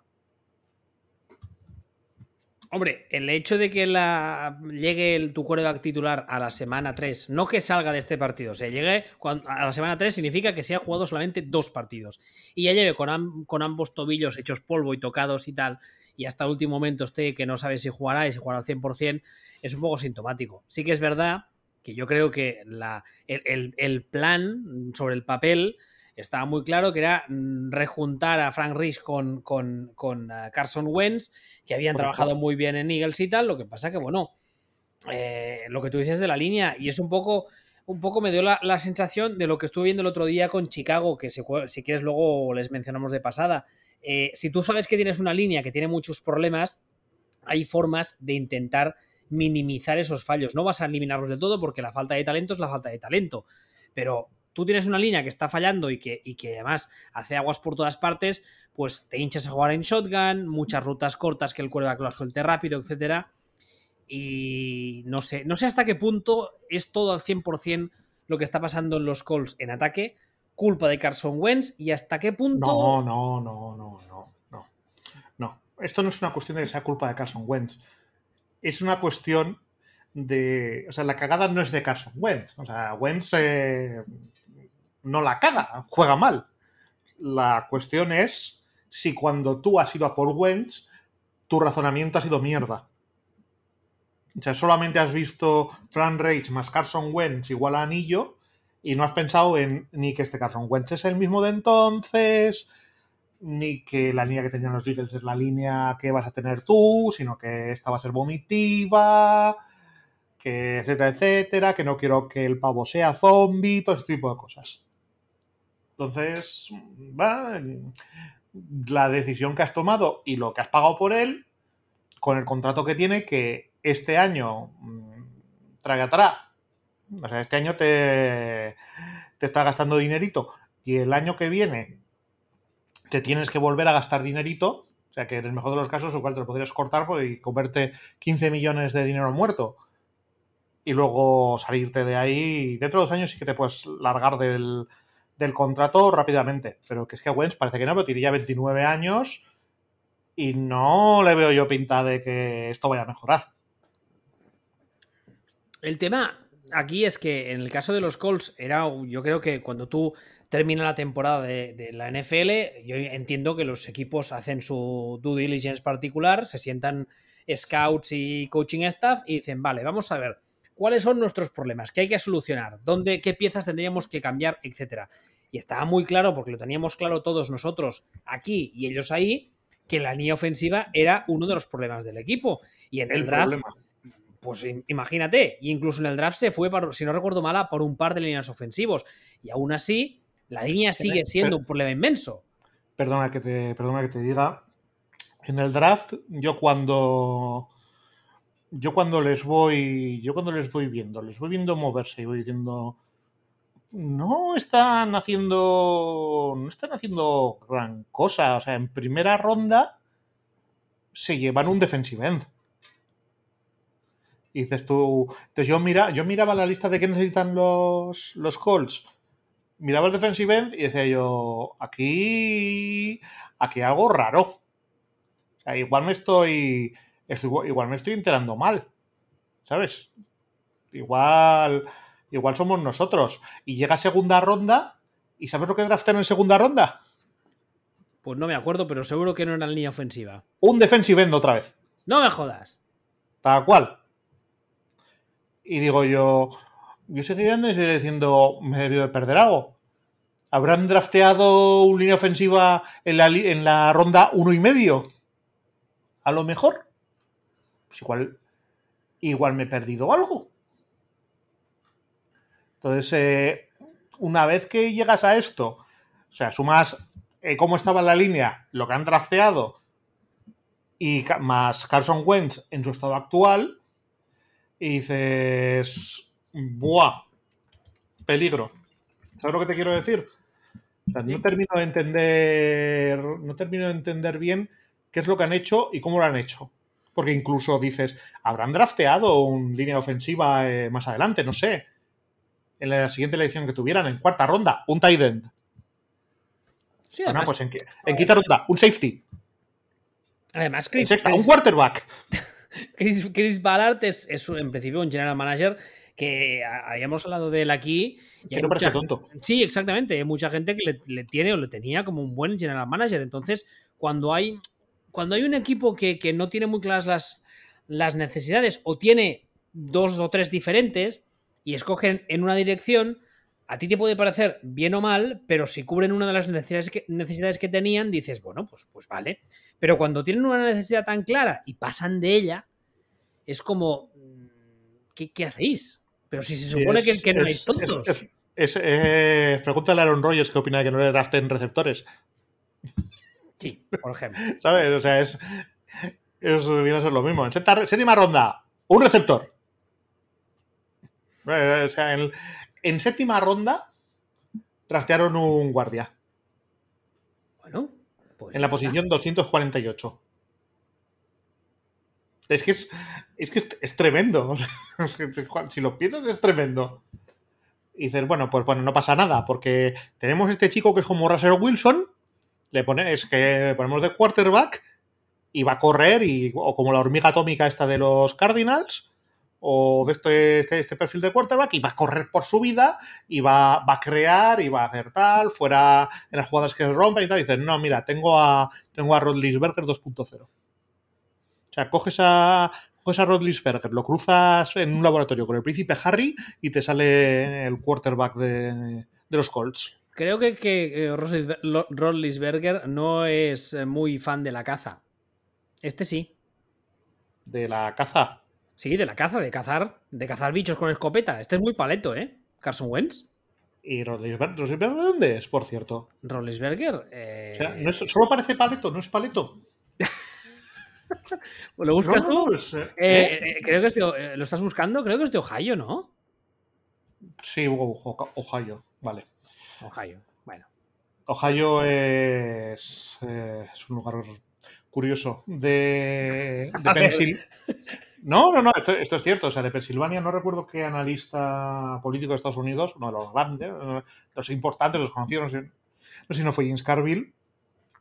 Hombre, el hecho de que la, llegue el, tu quarterback titular a la semana 3, no que salga de este partido, o llegue cuando, a la semana 3 significa que se ha jugado solamente dos partidos y ya lleve con ambos tobillos hechos polvo y tocados y tal, y hasta el último momento esté que no sabe si jugará y si jugará al 100%, es un poco sintomático. Sí que es verdad que yo creo que la, el, el, el plan sobre el papel estaba muy claro que era mm, rejuntar a Frank Rich con, con, con uh, Carson Wentz, que habían Por trabajado muy bien en Eagles y tal. Lo que pasa que, bueno, eh, lo que tú dices de la línea, y es un poco, un poco me dio la, la, sensación de lo que estuve viendo el otro día con Chicago, que si, si quieres luego les mencionamos de pasada. Eh, si tú sabes que tienes una línea que tiene muchos problemas, hay formas de intentar minimizar esos fallos. No vas a eliminarlos del todo porque la falta de talento es la falta de talento. Pero tú tienes una línea que está fallando y que, y que además hace aguas por todas partes, pues te hinchas a jugar en shotgun, muchas rutas cortas que el quarterback lo suelte rápido, etcétera. Y no sé, no sé hasta qué punto es todo al 100% lo que está pasando en los calls en ataque, culpa de Carson Wentz y hasta qué punto. No, no, no, no, no, no. No. Esto no es una cuestión de que sea culpa de Carson Wentz. Es una cuestión de. O sea, la cagada no es de Carson Wentz. O sea, Wentz eh, no la caga, juega mal. La cuestión es si cuando tú has ido a por Wentz, tu razonamiento ha sido mierda. O sea, solamente has visto Fran Rage más Carson Wentz igual a anillo y no has pensado en ni que este Carson Wentz es el mismo de entonces, ni que la línea que tenían los Eagles es la línea que vas a tener tú, sino que esta va a ser vomitiva, que etcétera, etcétera, que no quiero que el pavo sea zombie, todo ese tipo de cosas. Entonces, va, la decisión que has tomado y lo que has pagado por él, con el contrato que tiene, que este año mm, traga O sea, este año te, te está gastando dinerito y el año que viene te tienes que volver a gastar dinerito. O sea, que en el mejor de los casos, igual te lo podrías cortar y comerte 15 millones de dinero muerto. Y luego salirte de ahí. Dentro de dos años sí que te puedes largar del, del contrato rápidamente. Pero que es que Wentz parece que no, pero tiene ya 29 años y no le veo yo pinta de que esto vaya a mejorar. El tema aquí es que en el caso de los Colts era, yo creo que cuando tú terminas la temporada de, la NFL, yo entiendo que los equipos hacen su due diligence particular, se sientan scouts y coaching staff y dicen, vale, vamos a ver cuáles son nuestros problemas, qué hay que solucionar, dónde, qué piezas tendríamos que cambiar, etcétera. Y estaba muy claro, porque lo teníamos claro todos nosotros aquí y ellos ahí, que la línea ofensiva era uno de los problemas del equipo. Y en el, draft, pues imagínate, incluso en el draft se fue, si no recuerdo mala, por un par de líneas ofensivos. Y aún así, la línea sigue siendo un problema inmenso. Perdona que te, perdona que te diga. En el draft, yo cuando yo cuando les voy, yo cuando les voy viendo, les voy viendo moverse y voy diciendo, no están haciendo, no están haciendo gran cosa. O sea, en primera ronda se llevan un defensive end. Y dices tú, entonces yo, mira, yo miraba la lista de qué necesitan los, los Colts. Miraba el defensive end y decía yo, aquí, aquí algo raro. O sea, igual me estoy, igual me estoy enterando mal. ¿Sabes? Igual, igual somos nosotros. Y llega segunda ronda, ¿y sabes lo que draftaron en segunda ronda? Pues no me acuerdo, pero seguro que no era la línea ofensiva. Un defensive end otra vez. No me jodas. Tal cual. Y digo yo, yo seguiría diciendo, me he debido de perder algo. ¿Habrán drafteado una línea ofensiva en la, en la ronda uno y medio? A lo mejor. Pues igual, igual me he perdido algo. Entonces, eh, una vez que llegas a esto, o sea, sumas eh, cómo estaba la línea, lo que han drafteado, y más Carson Wentz en su estado actual, y dices, ¡buah! Peligro. ¿Sabes lo que te quiero decir? no termino de entender. No termino de entender bien qué es lo que han hecho y cómo lo han hecho. Porque incluso dices, habrán drafteado un línea ofensiva eh, más adelante, no sé en la siguiente elección que tuvieran, en cuarta ronda, un tight end. Sí, además, pues en, quinta ronda, un safety. Además, Chris, un quarterback. Chris, Ballard es, en principio un general manager que habíamos hablado de él aquí. Y que no parece tonto. Sí, exactamente. Hay mucha gente que le, tiene o le tenía como un buen general manager. Entonces, cuando hay, cuando hay un equipo que, que no tiene muy claras las, las necesidades o tiene dos o tres diferentes, y escogen en una dirección, a ti te puede parecer bien o mal, pero si cubren una de las necesidades que, necesidades que tenían, dices, bueno, pues, pues vale. Pero cuando tienen una necesidad tan clara y pasan de ella, es como, ¿qué, hacéis? Pero si se supone que, no hay tontos. Es, eh, pregúntale a Aaron Rodgers qué opina de que no le draften receptores. Sí, por ejemplo. ¿Sabes? O sea, es, es, viene a ser lo mismo. En séptima ronda, un receptor. O sea, en, séptima ronda trastearon un guardia. Bueno, pues en la posición 248. Es que es, es que es, tremendo. si lo piensas, es tremendo. Y dices, bueno, pues bueno, no pasa nada, porque tenemos este chico que es como Russell Wilson, le pone, es que ponemos de quarterback y va a correr, y, o como la hormiga atómica esta de los Cardinals, o de este, este, este, perfil de quarterback y va a correr por su vida y va, va, a crear y va a hacer tal, fuera en las jugadas que rompen y tal. Y dices, no, mira, tengo a, tengo a 2.0. O sea, coges a, coges a lo cruzas en un laboratorio con el príncipe Harry y te sale el quarterback de, de los Colts. Creo que, que Rollisberger no es muy fan de la caza. Este sí. ¿De la caza? Sí, de la caza, de cazar, de cazar bichos con escopeta. Este es muy paleto, ¿eh? Carson Wentz. ¿Y Rollisberger de dónde es, por cierto? Rollisberger. Eh... O sea, no es, solo parece paleto, no es paleto. ¿Lo buscas no, tú? Es, eh, eh, creo que es de, ¿Lo estás buscando? Creo que es de Ohio, ¿no? Sí, Ohio, vale. Ohio, bueno. Ohio es, es un lugar curioso. De, de Pensilvania. No, no, no, esto, es cierto. O sea, de Pensilvania no recuerdo qué analista político de Estados Unidos, uno de los grandes, los importantes, los conocidos, no sé, no sé si no fue James Carville,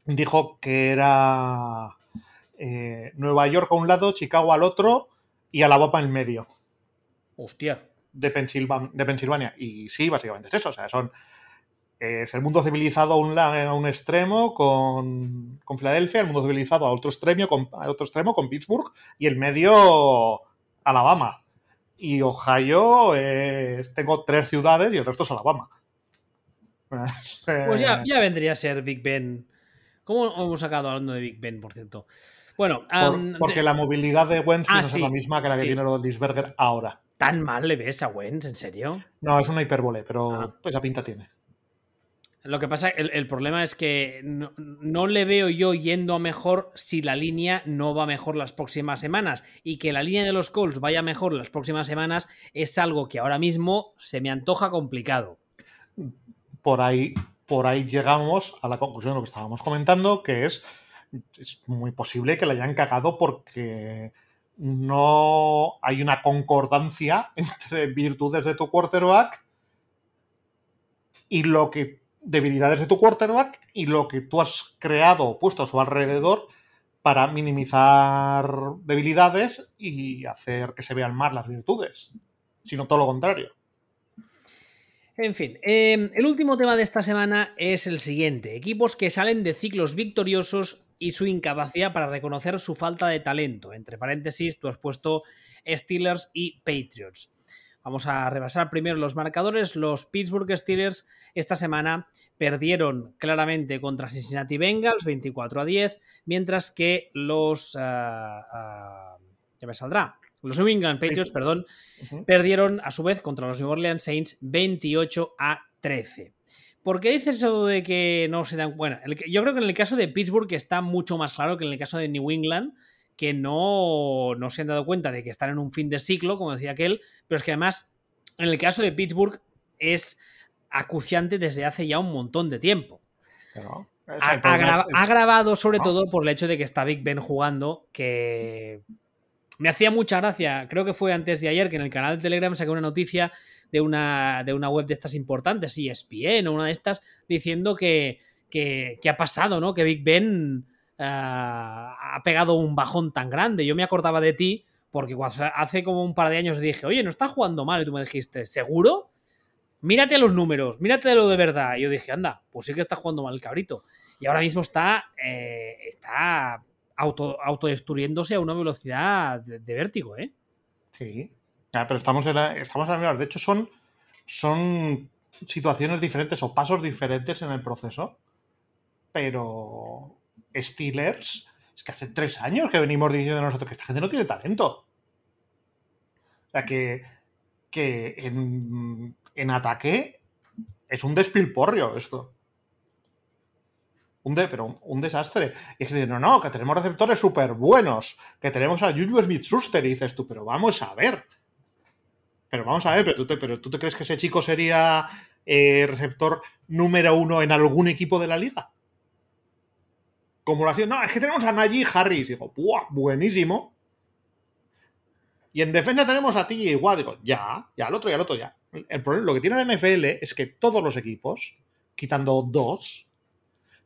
dijo que era eh, Nueva York a un lado, Chicago al otro y Alabama en medio. Hostia. De, de Pensilvania. Y sí, básicamente es eso. O sea, son es el mundo civilizado a un, a un extremo con, con, Filadelfia, el mundo civilizado a otro extremo, con, a otro extremo con Pittsburgh y el medio Alabama. Y Ohio es, tengo tres ciudades y el resto es Alabama. Pues, pues ya, ya, vendría a ser Big Ben. ¿Cómo hemos sacado hablando de Big Ben, por cierto? Bueno, um, porque de... la movilidad de Wentz ah, no sí, es la misma que la que sí. tiene Rodlisberger ahora. ¿Tan mal le ves a Wentz, en serio? No, es una hipérbole, pero ah. pues esa pinta tiene. Lo que pasa, el, el problema es que no, le veo yo yendo a mejor si la línea no va mejor las próximas semanas. Y que la línea de los Colts vaya mejor las próximas semanas es algo que ahora mismo se me antoja complicado. Por ahí, por ahí llegamos a la conclusión de lo que estábamos comentando, que es, es muy posible que la hayan cagado porque no hay una concordancia entre virtudes de tu quarterback y lo que debilidades de tu quarterback y lo que tú has creado o puesto a su alrededor para minimizar debilidades y hacer que se vean más las virtudes, sino todo lo contrario. En fin, eh, el último tema de esta semana es el siguiente. Equipos que salen de ciclos victoriosos y su incapacidad para reconocer su falta de talento. Entre paréntesis, tú has puesto Steelers y Patriots. Vamos a repasar primero los marcadores. Los Pittsburgh Steelers esta semana perdieron claramente contra Cincinnati Bengals 24 a 10, mientras que los... Uh, uh, ya me saldrá. Los New England Patriots, perdón, uh -huh. perdieron a su vez contra los New Orleans Saints 28 a 13. ¿Por qué dices eso de que no se dan... Bueno, yo creo que en el caso de Pittsburgh está mucho más claro que en el caso de New England, que no, no se han dado cuenta de que están en un fin de ciclo, como decía aquel, pero es que además, en el caso de Pittsburgh, es acuciante desde hace ya un montón de tiempo. Pero, ha, ha, gra ha, grabado sobre no. todo por el hecho de que está Big Ben jugando, que me hacía mucha gracia, creo que fue antes de ayer, que en el canal de Telegram saqué una noticia de una, de una web de estas importantes, ESPN o una de estas, diciendo que, que, que ha pasado, ¿no? Que Big Ben uh, ha pegado un bajón tan grande. Yo me acordaba de ti porque hace como un par de años dije, oye, no está jugando mal. Y tú me dijiste, ¿seguro? Mírate los números, mírate lo de verdad. Y yo dije, anda, pues sí que está jugando mal el cabrito. Y ahora mismo está, eh, está auto, autodestruyéndose a una velocidad de, vértigo, ¿eh? Sí, ah, pero estamos en la, estamos De hecho, son, son situaciones diferentes o pasos diferentes en el proceso. Pero Steelers, es que hace tres años que venimos diciendo nosotros que esta gente no tiene talento. O sea, que, que en, en ataque es un despilporrio esto. Un pero un, desastre. Y es decir, no, no, que tenemos receptores súper buenos, que tenemos a Juju Smith-Schuster, y dices tú, pero vamos a ver. Pero vamos a ver, pero tú te, pero ¿tú te crees que ese chico sería eh, receptor número uno en algún equipo de la liga? Como lo no, es que tenemos a Najee Harris. Y digo, ¡buah! Buenísimo. Y en defensa tenemos a ti igual. Digo, ya, ya, al otro, ya, al otro, ya. El problema, lo que tiene la NFL es que todos los equipos, quitando dos,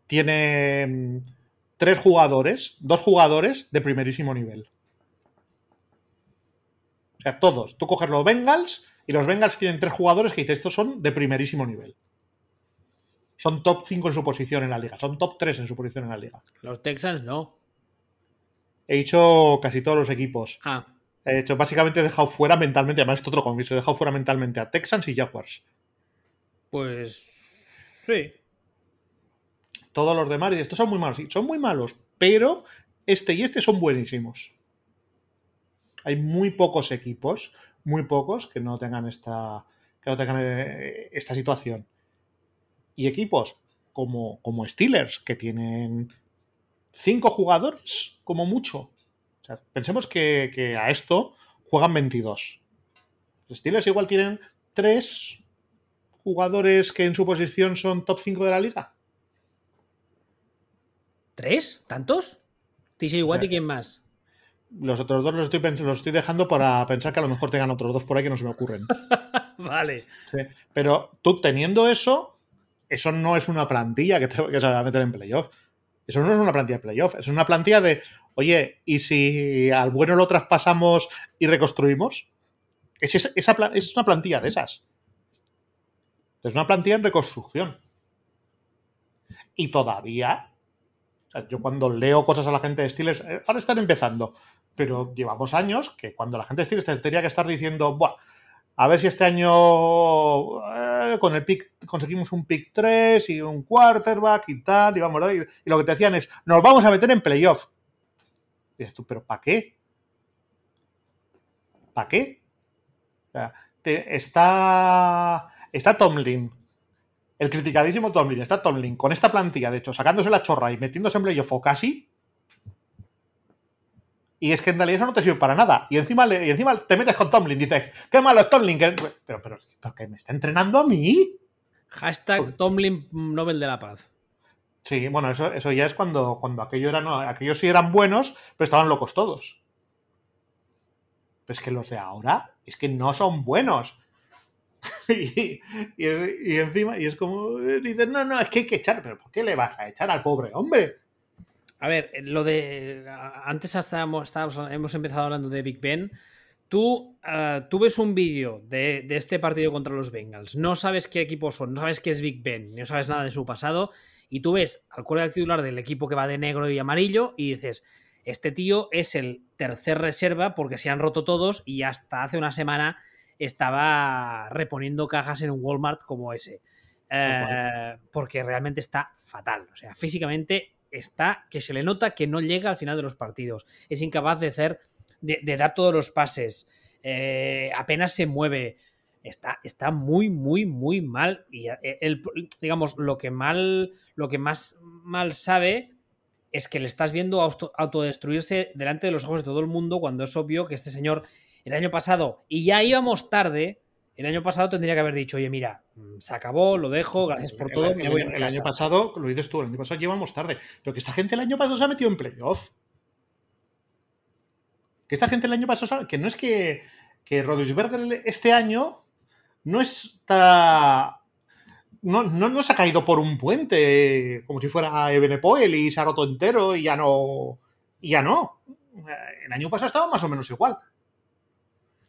tienen tres jugadores, dos jugadores de primerísimo nivel. O sea, todos. Tú coges los Bengals y los Bengals tienen tres jugadores que dices, estos son de primerísimo nivel. Son top 5 en su posición en la liga. Son top 3 en su posición en la liga. Los Texans no. He dicho casi todos los equipos. Ah. He hecho, básicamente he dejado fuera mentalmente, además esto otro compromiso, he dejado fuera mentalmente a Texans y Jaguars. Pues. Sí. Todos los demás, y estos son muy malos. Sí, son muy malos, pero este y este son buenísimos. Hay muy pocos equipos, muy pocos, que no tengan esta, que no tengan eh, esta situación. Y equipos como, como Steelers, que tienen cinco jugadores, como mucho. O sea, pensemos que, que a esto juegan 22. Los Steelers igual tienen tres jugadores que en su posición son top 5 de la liga. ¿Tres? ¿Tantos? TJ Watt y quién más. Los otros dos los estoy, los estoy dejando para pensar que a lo mejor tengan otros dos por ahí que no se me ocurren. vale. Sí. Pero tú teniendo eso, eso no es una plantilla que, que se va a meter en playoff. Eso no es una plantilla de playoff. Es una plantilla de, oye, ¿y si al bueno lo traspasamos y reconstruimos? Es, esa, esa es una plantilla de esas. Es una plantilla en reconstrucción. Y todavía, o sea, yo cuando leo cosas a la gente de Steelers, eh, ahora están empezando, pero llevamos años que cuando la gente de Steelers te tendría que estar diciendo, Buah, a ver si este año eh, con el pick conseguimos un pick 3 y un quarterback y tal, y vamos, y, lo que te decían es, nos vamos a meter en playoff. Y dices tú, ¿pero para qué? ¿Para qué? O sea, está, está Tomlin, el criticadísimo Tomlin, está Tomlin con esta plantilla, de hecho, sacándose la chorra y metiéndose en playoff o casi. Y es que en realidad eso no te sirve para nada. Y encima, le- y encima te metes con Tomlin. Dices, qué malo es Tomlin. que-". Pero, pero, pero que me está entrenando a mí. Hashtag Tomlin Nobel de la Paz. Sí, bueno, eso, eso ya es cuando, cuando aquello era, no, aquellos sí eran buenos, pero estaban locos todos. Pero es que los de ahora es que no son buenos. y, y- y encima, y es como, dices, no, no, es que hay que echar, pero ¿por qué le vas a echar al pobre hombre? A ver, lo de. Antes estábamos, estábamos- hemos empezado hablando de Big Ben. Tú, eh, tú ves un vídeo de, de este partido contra los Bengals, no sabes qué equipo son, no sabes qué es Big Ben, no sabes nada de su pasado, y tú ves al quarterback titular del equipo que va de negro y amarillo y dices: Este tío es el tercer reserva porque se han roto todos y hasta hace una semana estaba reponiendo cajas en un Walmart como ese. Eh, porque realmente está fatal. O sea, físicamente está que se le nota que no llega al final de los partidos. Es incapaz de hacer, de, dar todos los pases. eh, apenas se mueve. Está, está muy, muy, muy mal. Y eh, digamos, lo que mal, lo que más mal sabe es que le estás viendo auto- autodestruirse delante de los ojos de todo el mundo cuando es obvio que este señor el año pasado, y ya íbamos tarde, el año pasado tendría que haber dicho, oye, mira, mm, se acabó, lo dejo, gracias por todo, El, año, mi el año casa". pasado, lo dices tú, el año pasado llevamos tarde. Pero que esta gente el año pasado se ha metido en playoff. Que esta gente el año pasado, que no es que, que Rodríguez este año no está. No, no, no se ha caído por un puente como si fuera Ebenepoel y se ha roto entero y ya no. Y ya no. El año pasado estaba más o menos igual.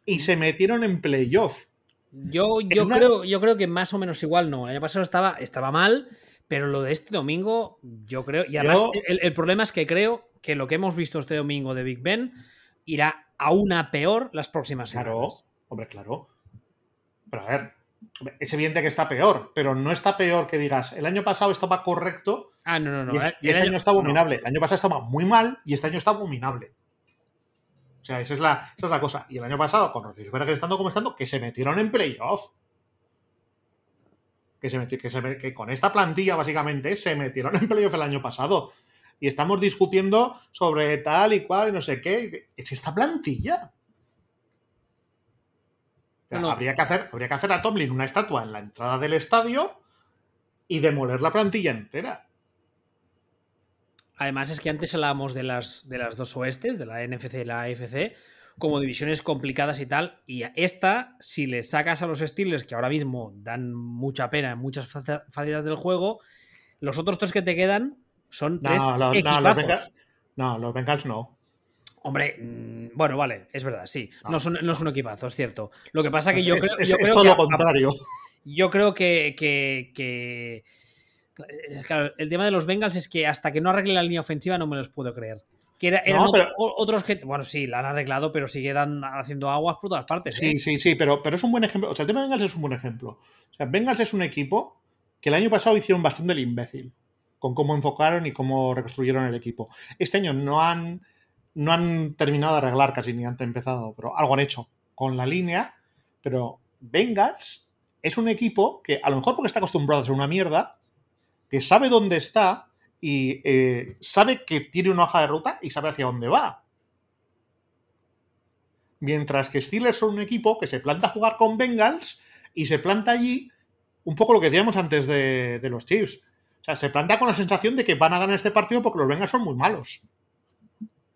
Y se metieron en playoff. Yo, yo, una- creo, yo creo que más o menos igual no. El año pasado estaba, estaba mal, pero lo de este domingo, yo creo. Y además, Yo- el, el problema es que creo que lo que hemos visto este domingo de Big Ben irá aún a peor las próximas Claro, semanas. hombre, claro. Pero a ver, es evidente que está peor, pero no está peor que digas, el año pasado estaba correcto Ah, no, no, no. y, es- eh, y este año- año está no. abominable. El año pasado estaba muy mal y este año está abominable. O sea, esa es la, esa es la cosa. Y el año pasado, con Roethlisberger estando como estando, que se metieron en playoff. Que, se meti- que, se que con esta plantilla, básicamente, se metieron en playoff el año pasado. Y estamos discutiendo sobre tal y cual y no sé qué. Es esta plantilla. O sea, No, no. Habría, que hacer, habría que hacer a Tomlin una estatua en la entrada del estadio y demoler la plantilla entera. Además es que antes hablábamos de las, de las dos oestes, de la NFC y la AFC, como divisiones complicadas y tal. Y a esta, si le sacas a los Steelers, que ahora mismo dan mucha pena en muchas face- facetas del juego, los otros tres que te quedan son tres los, no, los. Bengals, no, los Bengals no. Hombre, mm, bueno, vale, es verdad, sí. No, No, son, no es un equipazo, es cierto. Lo que pasa que yo es, creo, yo es creo todo que lo contrario. yo creo que, que- que- Claro, el tema de los Bengals es que hasta que no arregle la línea ofensiva no me los puedo creer. Que era- eran No, pero- otros que. Bueno, sí, la han arreglado, pero sigue dan- haciendo aguas por todas partes. Sí, ¿eh? sí, sí, pero, pero es un buen ejemplo. O sea, el tema de Bengals es un buen ejemplo. O sea, Bengals es un equipo que el año pasado hicieron bastante el imbécil con cómo enfocaron y cómo reconstruyeron el equipo. Este año no han, no han terminado de arreglar casi ni han empezado, pero algo han hecho con la línea. Pero Bengals es un equipo que, a lo mejor porque está acostumbrado a ser una mierda, que sabe dónde está y eh, sabe que tiene una hoja de ruta y sabe hacia dónde va. Mientras que Steelers son un equipo que se planta a jugar con Bengals y se planta allí un poco lo que decíamos antes de, los Chiefs. O sea, se planta con la sensación de que van a ganar este partido porque los Bengals son muy malos.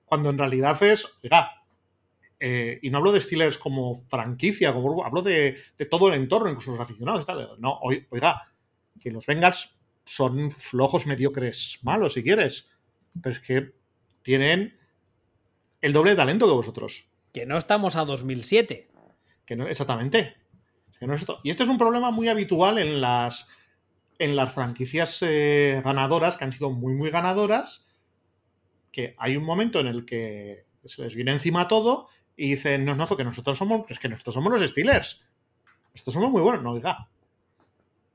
Cuando en realidad es, oiga, eh, y no hablo de Steelers como franquicia, hablo de, todo el entorno, incluso los aficionados. No, oiga, que los Bengals son flojos, mediocres, malos, si quieres. Pero es que tienen el doble de talento que vosotros. Que no estamos a 2007. Que no, exactamente. Y esto es un problema muy habitual en las, en las franquicias eh, ganadoras, que han sido muy, muy ganadoras, que hay un momento en el que se les viene encima todo y dicen, no, no, porque nosotros somos, es que nosotros somos los Steelers. Nosotros somos muy buenos. No, oiga.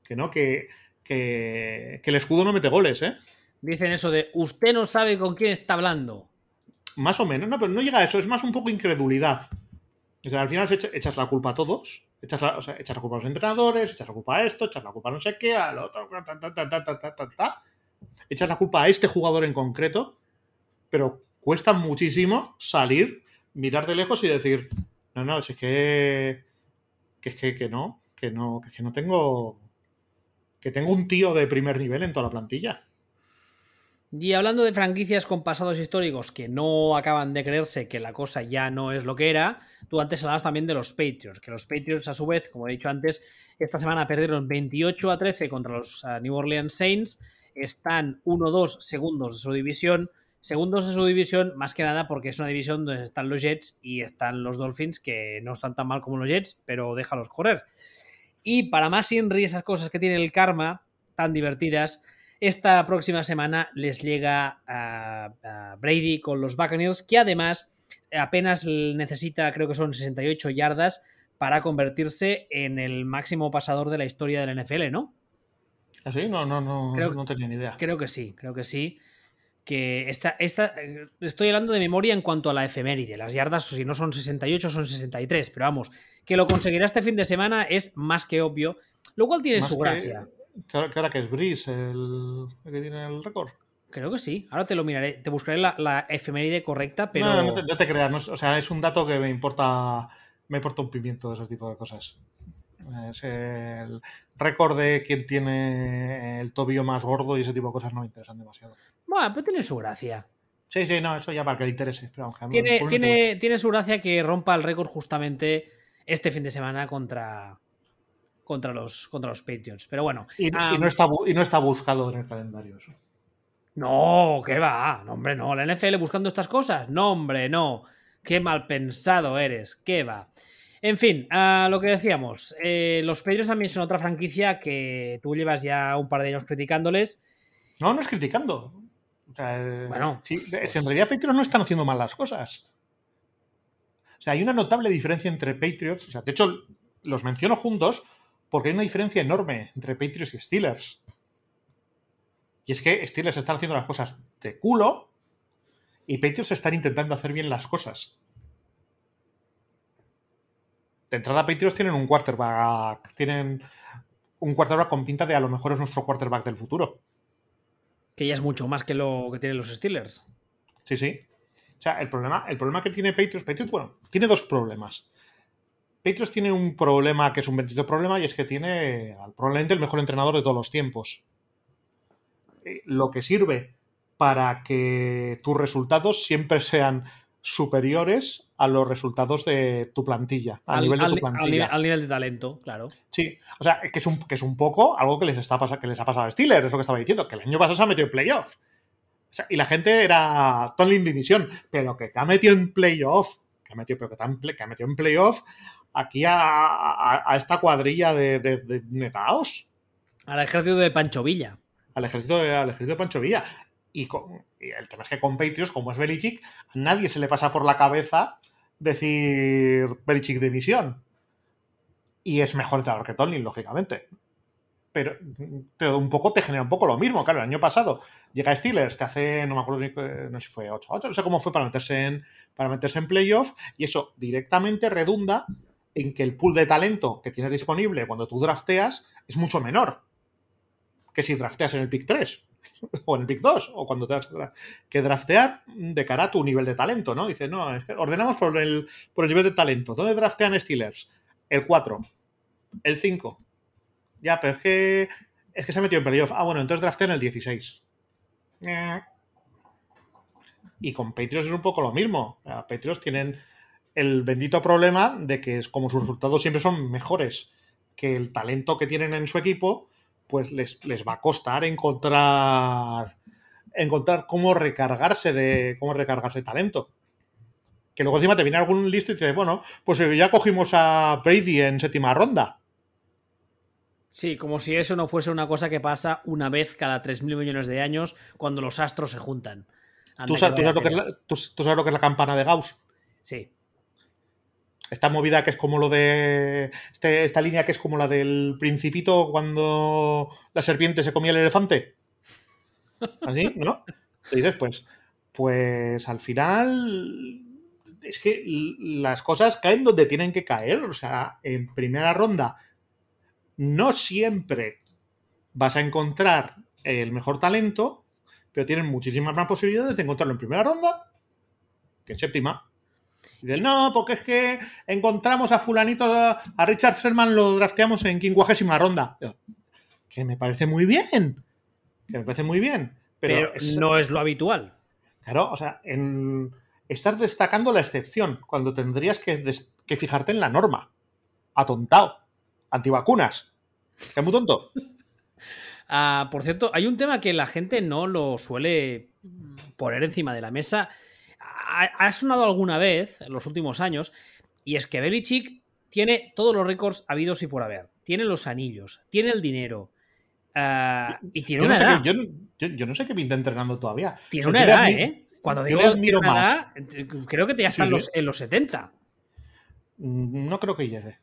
Que no, que, que, que el escudo no mete goles, ¿eh? Dicen eso de, usted no sabe con quién está hablando. Más o menos, no, pero no llega a eso, es más un poco incredulidad. O sea, al final echas la culpa a todos Echas la, echas la culpa a los entrenadores, echas la culpa a esto, echas la culpa a no sé qué, al otro, echas la culpa a este jugador en concreto, pero cuesta muchísimo salir, mirar de lejos y decir, no, no, es que, que, que, que no, que no, que no tengo, que tengo un tío de primer nivel en toda la plantilla. Y hablando de franquicias con pasados históricos que no acaban de creerse que la cosa ya no es lo que era, tú antes hablabas también de los Patriots, que los Patriots a su vez, como he dicho antes, esta semana perdieron 28 a 13 contra los ah, New Orleans Saints, están 1-2 segundos de su división, segundos de su división más que nada porque es una división donde están los Jets y están los Dolphins que no están tan mal como los Jets, pero déjalos correr. Y para más Inri, esas cosas que tiene el karma, tan divertidas, esta próxima semana les llega a, Brady con los Buccaneers, que además apenas necesita, creo que son 68 yardas para convertirse en el máximo pasador de la historia del NFL, ¿no? ¿Así? ¿Ah, no, no, no, no tenía ni idea. Creo que sí, creo que sí. Que esta, esta, estoy hablando de memoria en cuanto a la efeméride. Las yardas, si no son 68, son 63. Pero vamos, que lo conseguirá este fin de semana es más que obvio. Lo cual tiene su gracia. ¿Qué ahora que es Brice el, que tiene el récord? Creo que sí. Ahora te lo miraré. Te buscaré la, la efeméride correcta, pero. No, no te, creas. o sea, es un dato que me importa. Me importa un pimiento de ese tipo de cosas. Es el récord de quién tiene el tobillo más gordo y ese tipo de cosas no me interesan demasiado. Bueno, pero tiene su gracia. Sí, sí, no, eso ya para que le interese. tiene, tiene, tiene su gracia que rompa el récord justamente este fin de semana contra, contra los, contra los Patriots. Pero bueno. Y, no está, y no está buscado en el calendario eso. No, ¿qué va? No, hombre, no. ¿La NFL buscando estas cosas? No, hombre, no. Qué mal pensado eres. ¿Qué va? En fin, a lo que decíamos. Eh, los Patriots también son otra franquicia que tú llevas ya un par de años criticándoles. No, no es criticando. O sea, eh, bueno. Si, en realidad Patriots no están haciendo mal las cosas. O sea, hay una notable diferencia entre Patriots. O sea, de hecho, los menciono juntos porque hay una diferencia enorme entre Patriots y Steelers. Y es que Steelers están haciendo las cosas de culo y Patriots están intentando hacer bien las cosas. De entrada, Patriots tienen un quarterback. Tienen un quarterback con pinta de a lo mejor es nuestro quarterback del futuro. Que ya es mucho más que lo que tienen los Steelers. Sí, sí. O sea, el problema, el problema que tiene Patriots, Patriots, bueno, tiene dos problemas. Patriots tiene un problema que es un bendito problema y es que tiene probablemente el mejor entrenador de todos los tiempos. Eh, lo que sirve para que tus resultados siempre sean superiores a los resultados de tu plantilla, a al, nivel de tu plantilla. Al, nivel, de talento, claro. Sí, o sea, que es un, que es un poco algo que les, está que les ha pasado a Steelers, es lo que estaba diciendo, que el año pasado se ha metido en playoff. y la gente era Tony División, pero que te ha metido en playoff, que ha metido, pero que que ha metido en playoff aquí a, esta cuadrilla de, de, negaos. Al ejército de Pancho Villa. Al ejército de, al ejército de Pancho Villa. Y, el tema es que con Patriots, como es Belichick, a nadie se le pasa por la cabeza decir Belichick de misión. Y es mejor entrenador que Tony, lógicamente. pero, pero un poco te genera un poco lo mismo. Claro, el año pasado llega Steelers, te hace, no me acuerdo, no sé si fue 8 8, no sé cómo fue para meterse en, para meterse en playoff, y eso directamente redunda en que el pool de talento que tienes disponible cuando tú drafteas es mucho menor que si drafteas en el pick 3 o en el pick 2 o cuando tengas que draftear de cara a tu nivel de talento, ¿no? Dice, no, ordenamos por el, por el nivel de talento. ¿Dónde draftean Steelers? El 4, el 5. Ya, pero es que es que se ha metido en playoff. Ah, bueno, entonces draftean el 16. Y con Patriots es un poco lo mismo. Patriots tienen el bendito problema de que como sus resultados siempre son mejores que el talento que tienen en su equipo, pues les, les va a costar encontrar encontrar cómo recargarse de cómo recargarse talento. Que luego encima te viene algún listo y te dice, bueno, pues ya cogimos a Brady en séptima ronda. Sí, como si eso no fuese una cosa que pasa una vez cada 3.000 millones de años cuando los astros se juntan. ¿Tú sabes, lo que es la, ¿Tú sabes lo que es la campana de Gauss? Sí esta movida que es como lo de. Este, esta línea que es como la del Principito cuando la serpiente se comía el elefante. ¿Así? ¿No? Y dices, pues. Pues al final. Es que las cosas caen donde tienen que caer. O sea, en primera ronda. No siempre vas a encontrar el mejor talento, pero tienen muchísimas más posibilidades de encontrarlo en primera ronda que en séptima. Y del no, porque es que encontramos a fulanito, a Richard Sherman lo drafteamos en quincuagésima ronda. Que me parece muy bien. Que me parece muy bien. Pero, no es lo habitual. Claro, o sea, en, estás destacando la excepción cuando tendrías que, fijarte en la norma. Atontado. Antivacunas. Que es muy tonto. Ah, por cierto, hay un tema que la gente no lo suele poner encima de la mesa ha, sonado alguna vez en los últimos años, y es que Belichick tiene todos los récords habidos y por haber. Tiene los anillos, tiene el dinero, eh, y tiene yo una no sé edad. Yo, no sé qué pinta entrenando todavía. Tiene una edad, ¿eh? Cuando digo yo tiene una más. Eh, creo que te ya están sí, sí. en los 70. Mm, no creo que llegue.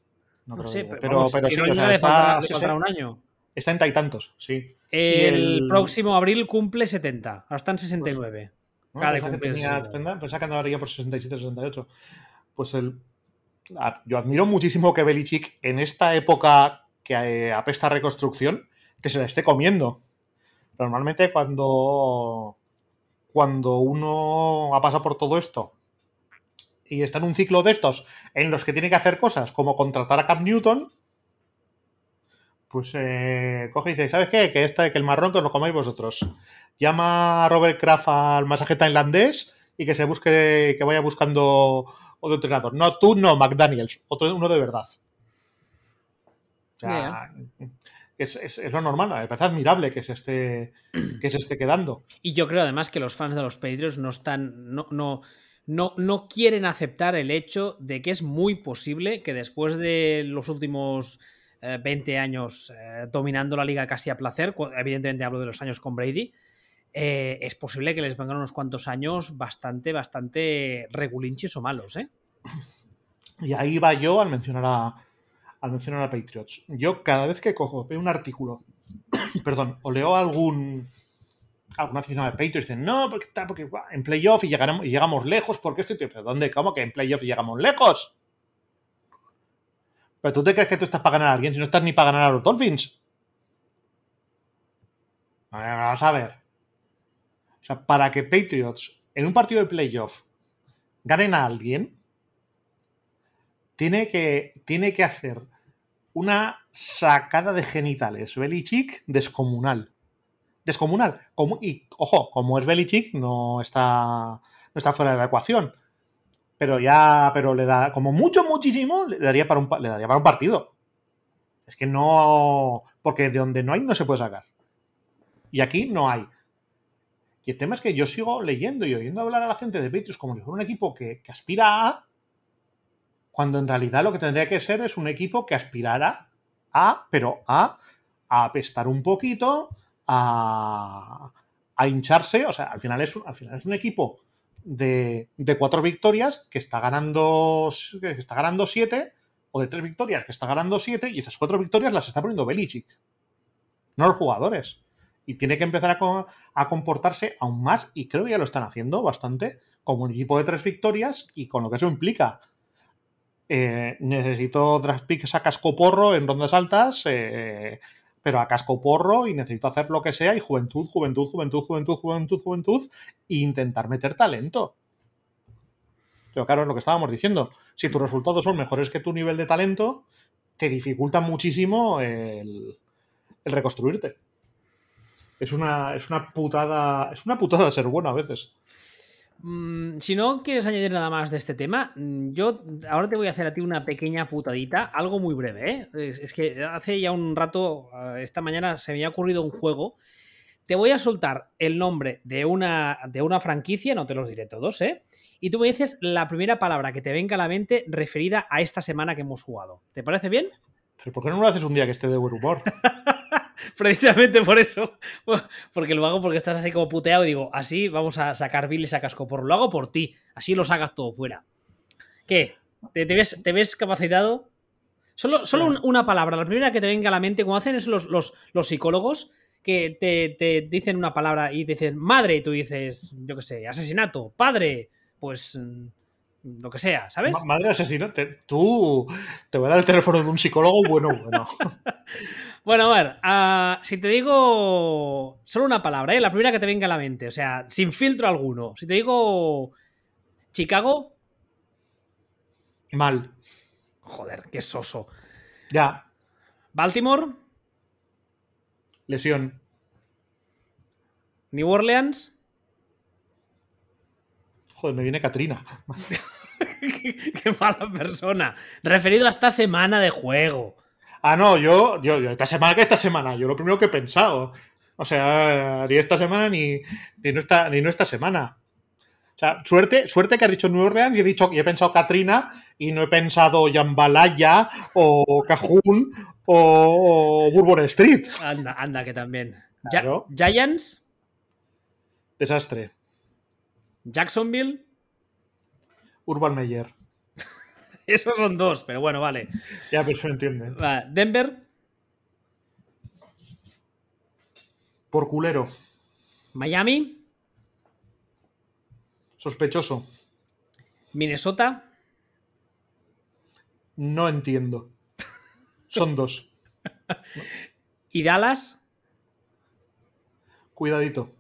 No, creo sé, pero, vamos, pero, si sí, o sea, está, un año. Está en taitantos, sí. El, el, próximo abril cumple 70, ahora está están 69. ¿no? Pensaba que tenía pensaba que andaría por 67, 68. Pues el, yo admiro muchísimo que Belichick en esta época que eh, apesta reconstrucción, que se la esté comiendo. Normalmente cuando, cuando uno ha pasado por todo esto y está en un ciclo de estos en los que tiene que hacer cosas como contratar a Cap Newton, pues eh, coge y dice, ¿sabes qué? Que, esta, que el marrón que os lo comáis vosotros. Llama a Robert Kraft al masaje tailandés y que se busque, que vaya buscando otro entrenador. No tú, no, McDaniels, otro, uno de verdad. O sea, es, lo normal, me parece admirable que se, esté, que se esté quedando. Y yo creo además que los fans de los Patriots no están, no, no, no, no quieren aceptar el hecho de que es muy posible que después de los últimos 20 eh, años eh, dominando la liga casi a placer, evidentemente hablo de los años con Brady, eh, es posible que les vengan unos cuantos años bastante, bastante regulinchis o malos, ¿eh? Y ahí va yo al mencionar a, al mencionar a Patriots. Yo cada vez que cojo, veo un artículo, perdón, o leo algún alguna aficionado de Patriots dicen, no, porque, porque en playoff y, y llegamos lejos, porque esto, pero ¿dónde? ¿Cómo que en playoff llegamos lejos? ¿Pero tú te crees que tú estás para ganar a alguien si no estás ni para ganar a los Dolphins? Vamos a ver. O sea, para que Patriots en un partido de playoff ganen a alguien, tiene que, tiene que hacer una sacada de genitales Belichick descomunal. Descomunal. Como, y, ojo, como es Belichick, no está, no está fuera de la ecuación pero ya, pero le da, como mucho, muchísimo, le daría para un, le daría para un partido. Es que no, porque de donde no hay no se puede sacar. Y aquí no hay. Y el tema es que yo sigo leyendo y oyendo hablar a la gente de Patriots como si fuera un equipo que, aspira a, cuando en realidad lo que tendría que ser es un equipo que aspirara a, pero a, a apestar un poquito, a, a hincharse. O sea, al final es, al final es un equipo de, cuatro victorias que está ganando que está ganando siete o de tres victorias que está ganando siete y esas cuatro victorias las está poniendo Belichick. no los jugadores. Y tiene que empezar a, comportarse aún más, y creo que ya lo están haciendo bastante, como un equipo de tres victorias y con lo que eso implica. Eh, necesito draft picks a casco porro en rondas altas, eh, pero a casco porro y necesito hacer lo que sea y juventud, juventud, juventud, juventud, juventud, juventud e intentar meter talento. Pero claro, es lo que estábamos diciendo. Si tus resultados son mejores que tu nivel de talento, te dificulta muchísimo el, reconstruirte. Es una, es una putada. Es una putada ser bueno a veces. Mm, si no quieres añadir nada más de este tema, mm, yo ahora te voy a hacer a ti una pequeña putadita, algo muy breve. ¿eh? Es, que hace ya un rato, ah, esta mañana se me ha ocurrido un juego. Te voy a soltar el nombre de una, de una franquicia, no te los diré todos, ¿eh? Y tú me dices la primera palabra que te venga a la mente referida a esta semana que hemos jugado. ¿Te parece bien? ¿Pero por qué no lo haces un día que esté de buen humor? Precisamente por eso. Porque lo hago porque estás así como puteado y digo, así vamos a sacar bilis a casco por Lo hago por ti. Así lo sacas todo fuera. ¿Qué? ¿Te, ves, capacitado? Solo, solo una palabra, la primera que te venga a la mente, como hacen es los, los, psicólogos, que te, dicen una palabra y te dicen madre, y tú dices, yo qué sé, asesinato, padre, pues mm, lo que sea, ¿sabes? Madre asesinato, tú te voy a dar el teléfono de un psicólogo bueno, bueno. Bueno, a ver, ah, si te digo solo una palabra, ¿eh? la primera que te venga a la mente, o sea, sin filtro alguno. Si te digo Chicago. Mal. Joder, qué soso. Ya. Baltimore. Lesión. New Orleans. Joder, me viene Katrina. qué mala persona. Referido a esta semana de juego. Ah, no, yo, yo, esta semana que esta semana, yo lo primero que he pensado. O sea, ni esta semana ni, ni, no, esta, ni no esta semana. O sea, suerte, suerte que has dicho New Orleans y he dicho y he pensado Katrina y no he pensado Jambalaya o Cajun o, Bourbon Street. Anda, anda, que también. Giants. Desastre. Jacksonville. Urban Meyer. Esos son dos, pero bueno, vale. Ya, pero se entiende. Denver. Por culero. Miami. Sospechoso. Minnesota. No entiendo. Son dos. ¿Y Dallas? Cuidadito.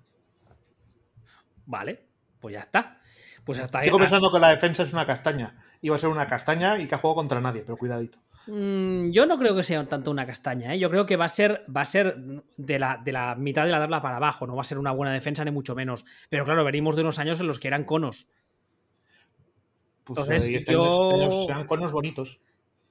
Vale, pues ya está. Pues hasta Sigo pensando que la defensa es una castaña iba a ser una castaña y que ha jugado contra nadie, pero cuidadito. Mm, yo no creo que sea tanto una castaña, ¿eh? yo creo que va a ser, va a ser de, la, de la mitad de la darla para abajo, no va a ser una buena defensa ni mucho menos. Pero claro, venimos de unos años en los que eran conos. Pues Entonces, este este sean conos bonitos.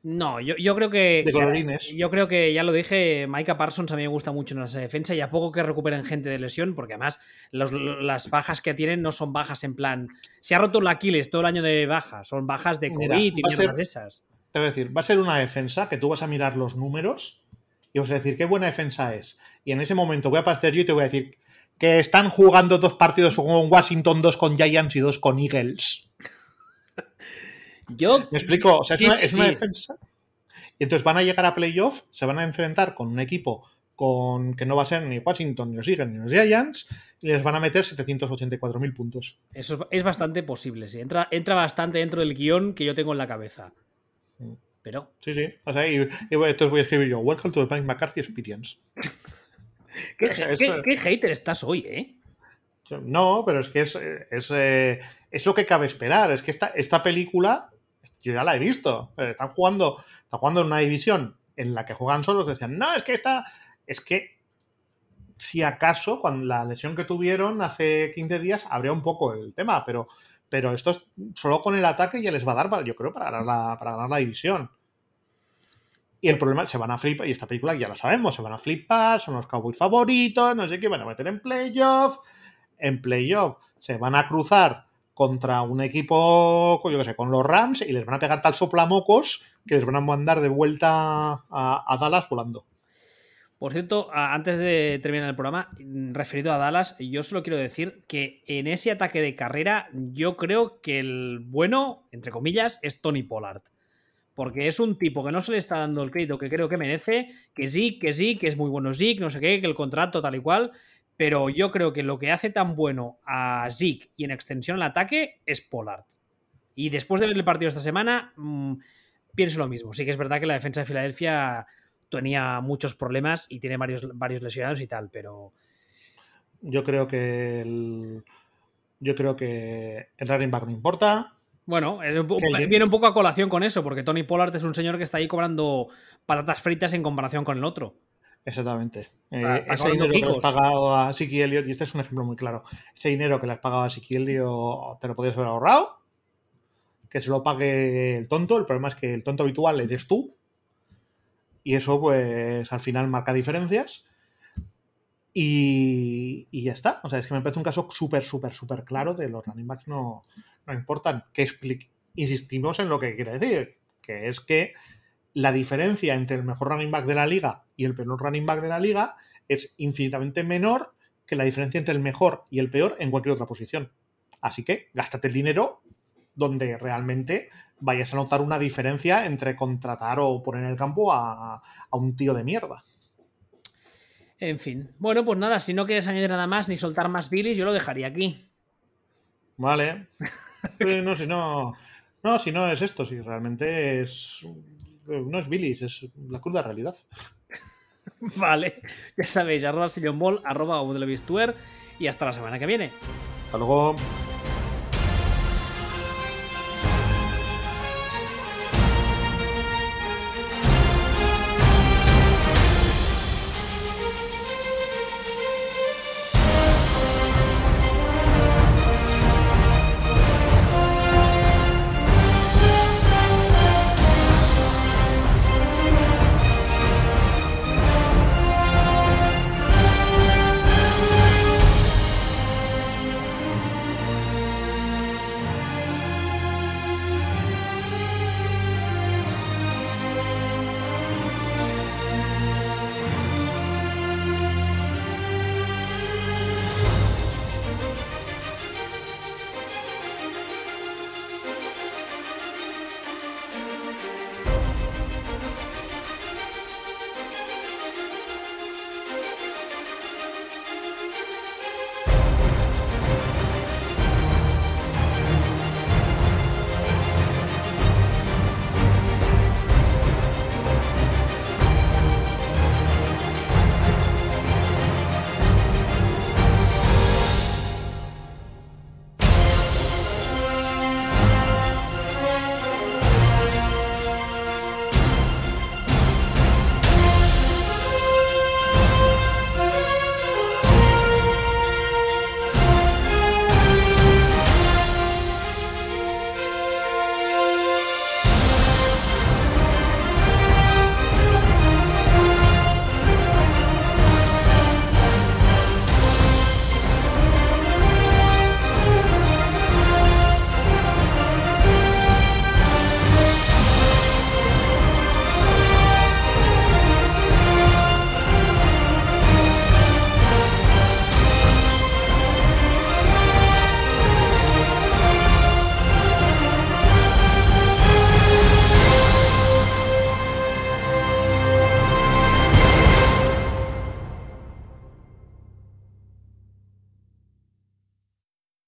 No, yo, yo, creo que. De colorines. Yo creo que ya lo dije, Micah Parsons a mí me gusta mucho en esa defensa y a poco que recuperen gente de lesión, porque además las bajas que tienen no son bajas en plan. Se ha roto el Aquiles todo el año de baja, son bajas de COVID y mierdas esas. Te voy a decir, va a ser una defensa que tú vas a mirar los números y vas a decir qué buena defensa es. Y en ese momento voy a aparecer yo y te voy a decir que están jugando dos partidos con Washington, dos con Giants y dos con Eagles. Yo. Me explico, o sea, es, una, defensa. Y entonces van a llegar a playoff, se van a enfrentar con un equipo con que no va a ser ni Washington, ni los Eagles, ni los Giants, y les van a meter 784.000 puntos. Eso es bastante posible, sí. Entra, entra bastante dentro del guion que yo tengo en la cabeza. Mm. Pero. Sí, sí. O sea, y, entonces voy a escribir yo: Welcome to the Mike McCarthy Experience. ¿Qué, hater estás hoy, eh? No, pero es que es, es, eh, es, lo que cabe esperar. Es que esta, esta película yo ya la he visto. Eh, están jugando, están jugando en una división en la que juegan solos. Decían, no, es que esta. Es que si acaso, con la lesión que tuvieron hace 15 días, habría un poco el tema, pero, pero esto es, solo con el ataque ya les va a dar, yo creo, para ganar la, para ganar la división. Y el problema, se van a flipar, y esta película ya la sabemos, se van a flipar, son los Cowboys favoritos, no sé qué, van a meter en playoff. En playoff se van a cruzar contra un equipo, yo qué sé, con los Rams y les van a pegar tal soplamocos que les van a mandar de vuelta a, Dallas volando. Por cierto, antes de terminar el programa, referido a Dallas, yo solo quiero decir que en ese ataque de carrera, yo creo que el bueno, entre comillas, es Tony Pollard. porque es un tipo que no se le está dando el crédito que creo que merece, que sí, que sí, que es muy bueno Zeke, no sé qué, que el contrato tal y cual, pero yo creo que lo que hace tan bueno a Zeke y en extensión al ataque es Pollard. Y después de ver el partido esta semana, mmm, pienso lo mismo. Sí que es verdad que la defensa de Filadelfia tenía muchos problemas y tiene varios, varios lesionados y tal, pero... Yo creo que el, yo creo que el running back no importa. Bueno, viene un poco a colación con eso, porque Tony Pollard es un señor que está ahí cobrando patatas fritas en comparación con el otro. Exactamente. Eh, ese dinero que le has pagado a Siki Elliott, y este es un ejemplo muy claro, ese dinero que le has pagado a Siki Elliott te lo podías haber ahorrado, que se lo pague el tonto, el problema es que el tonto habitual eres tú, y eso pues al final marca diferencias. Y, ya está. O sea, es que me parece un caso súper, súper, súper claro de los running backs no, no importan. Que insistimos en lo que quiere decir, que es que la diferencia entre el mejor running back de la liga y el peor running back de la liga es infinitamente menor que la diferencia entre el mejor y el peor en cualquier otra posición. Así que gástate el dinero donde realmente vayas a notar una diferencia entre contratar o poner en el campo a, a un tío de mierda. En fin. Bueno, pues nada, si no quieres añadir nada más ni soltar más bilis, yo lo dejaría aquí. Vale. no, si no. No, si no es esto, si realmente es. No es bilis, es la cruda realidad. vale. Ya sabéis, arroba sillonball, arroba y hasta la semana que viene. Hasta luego.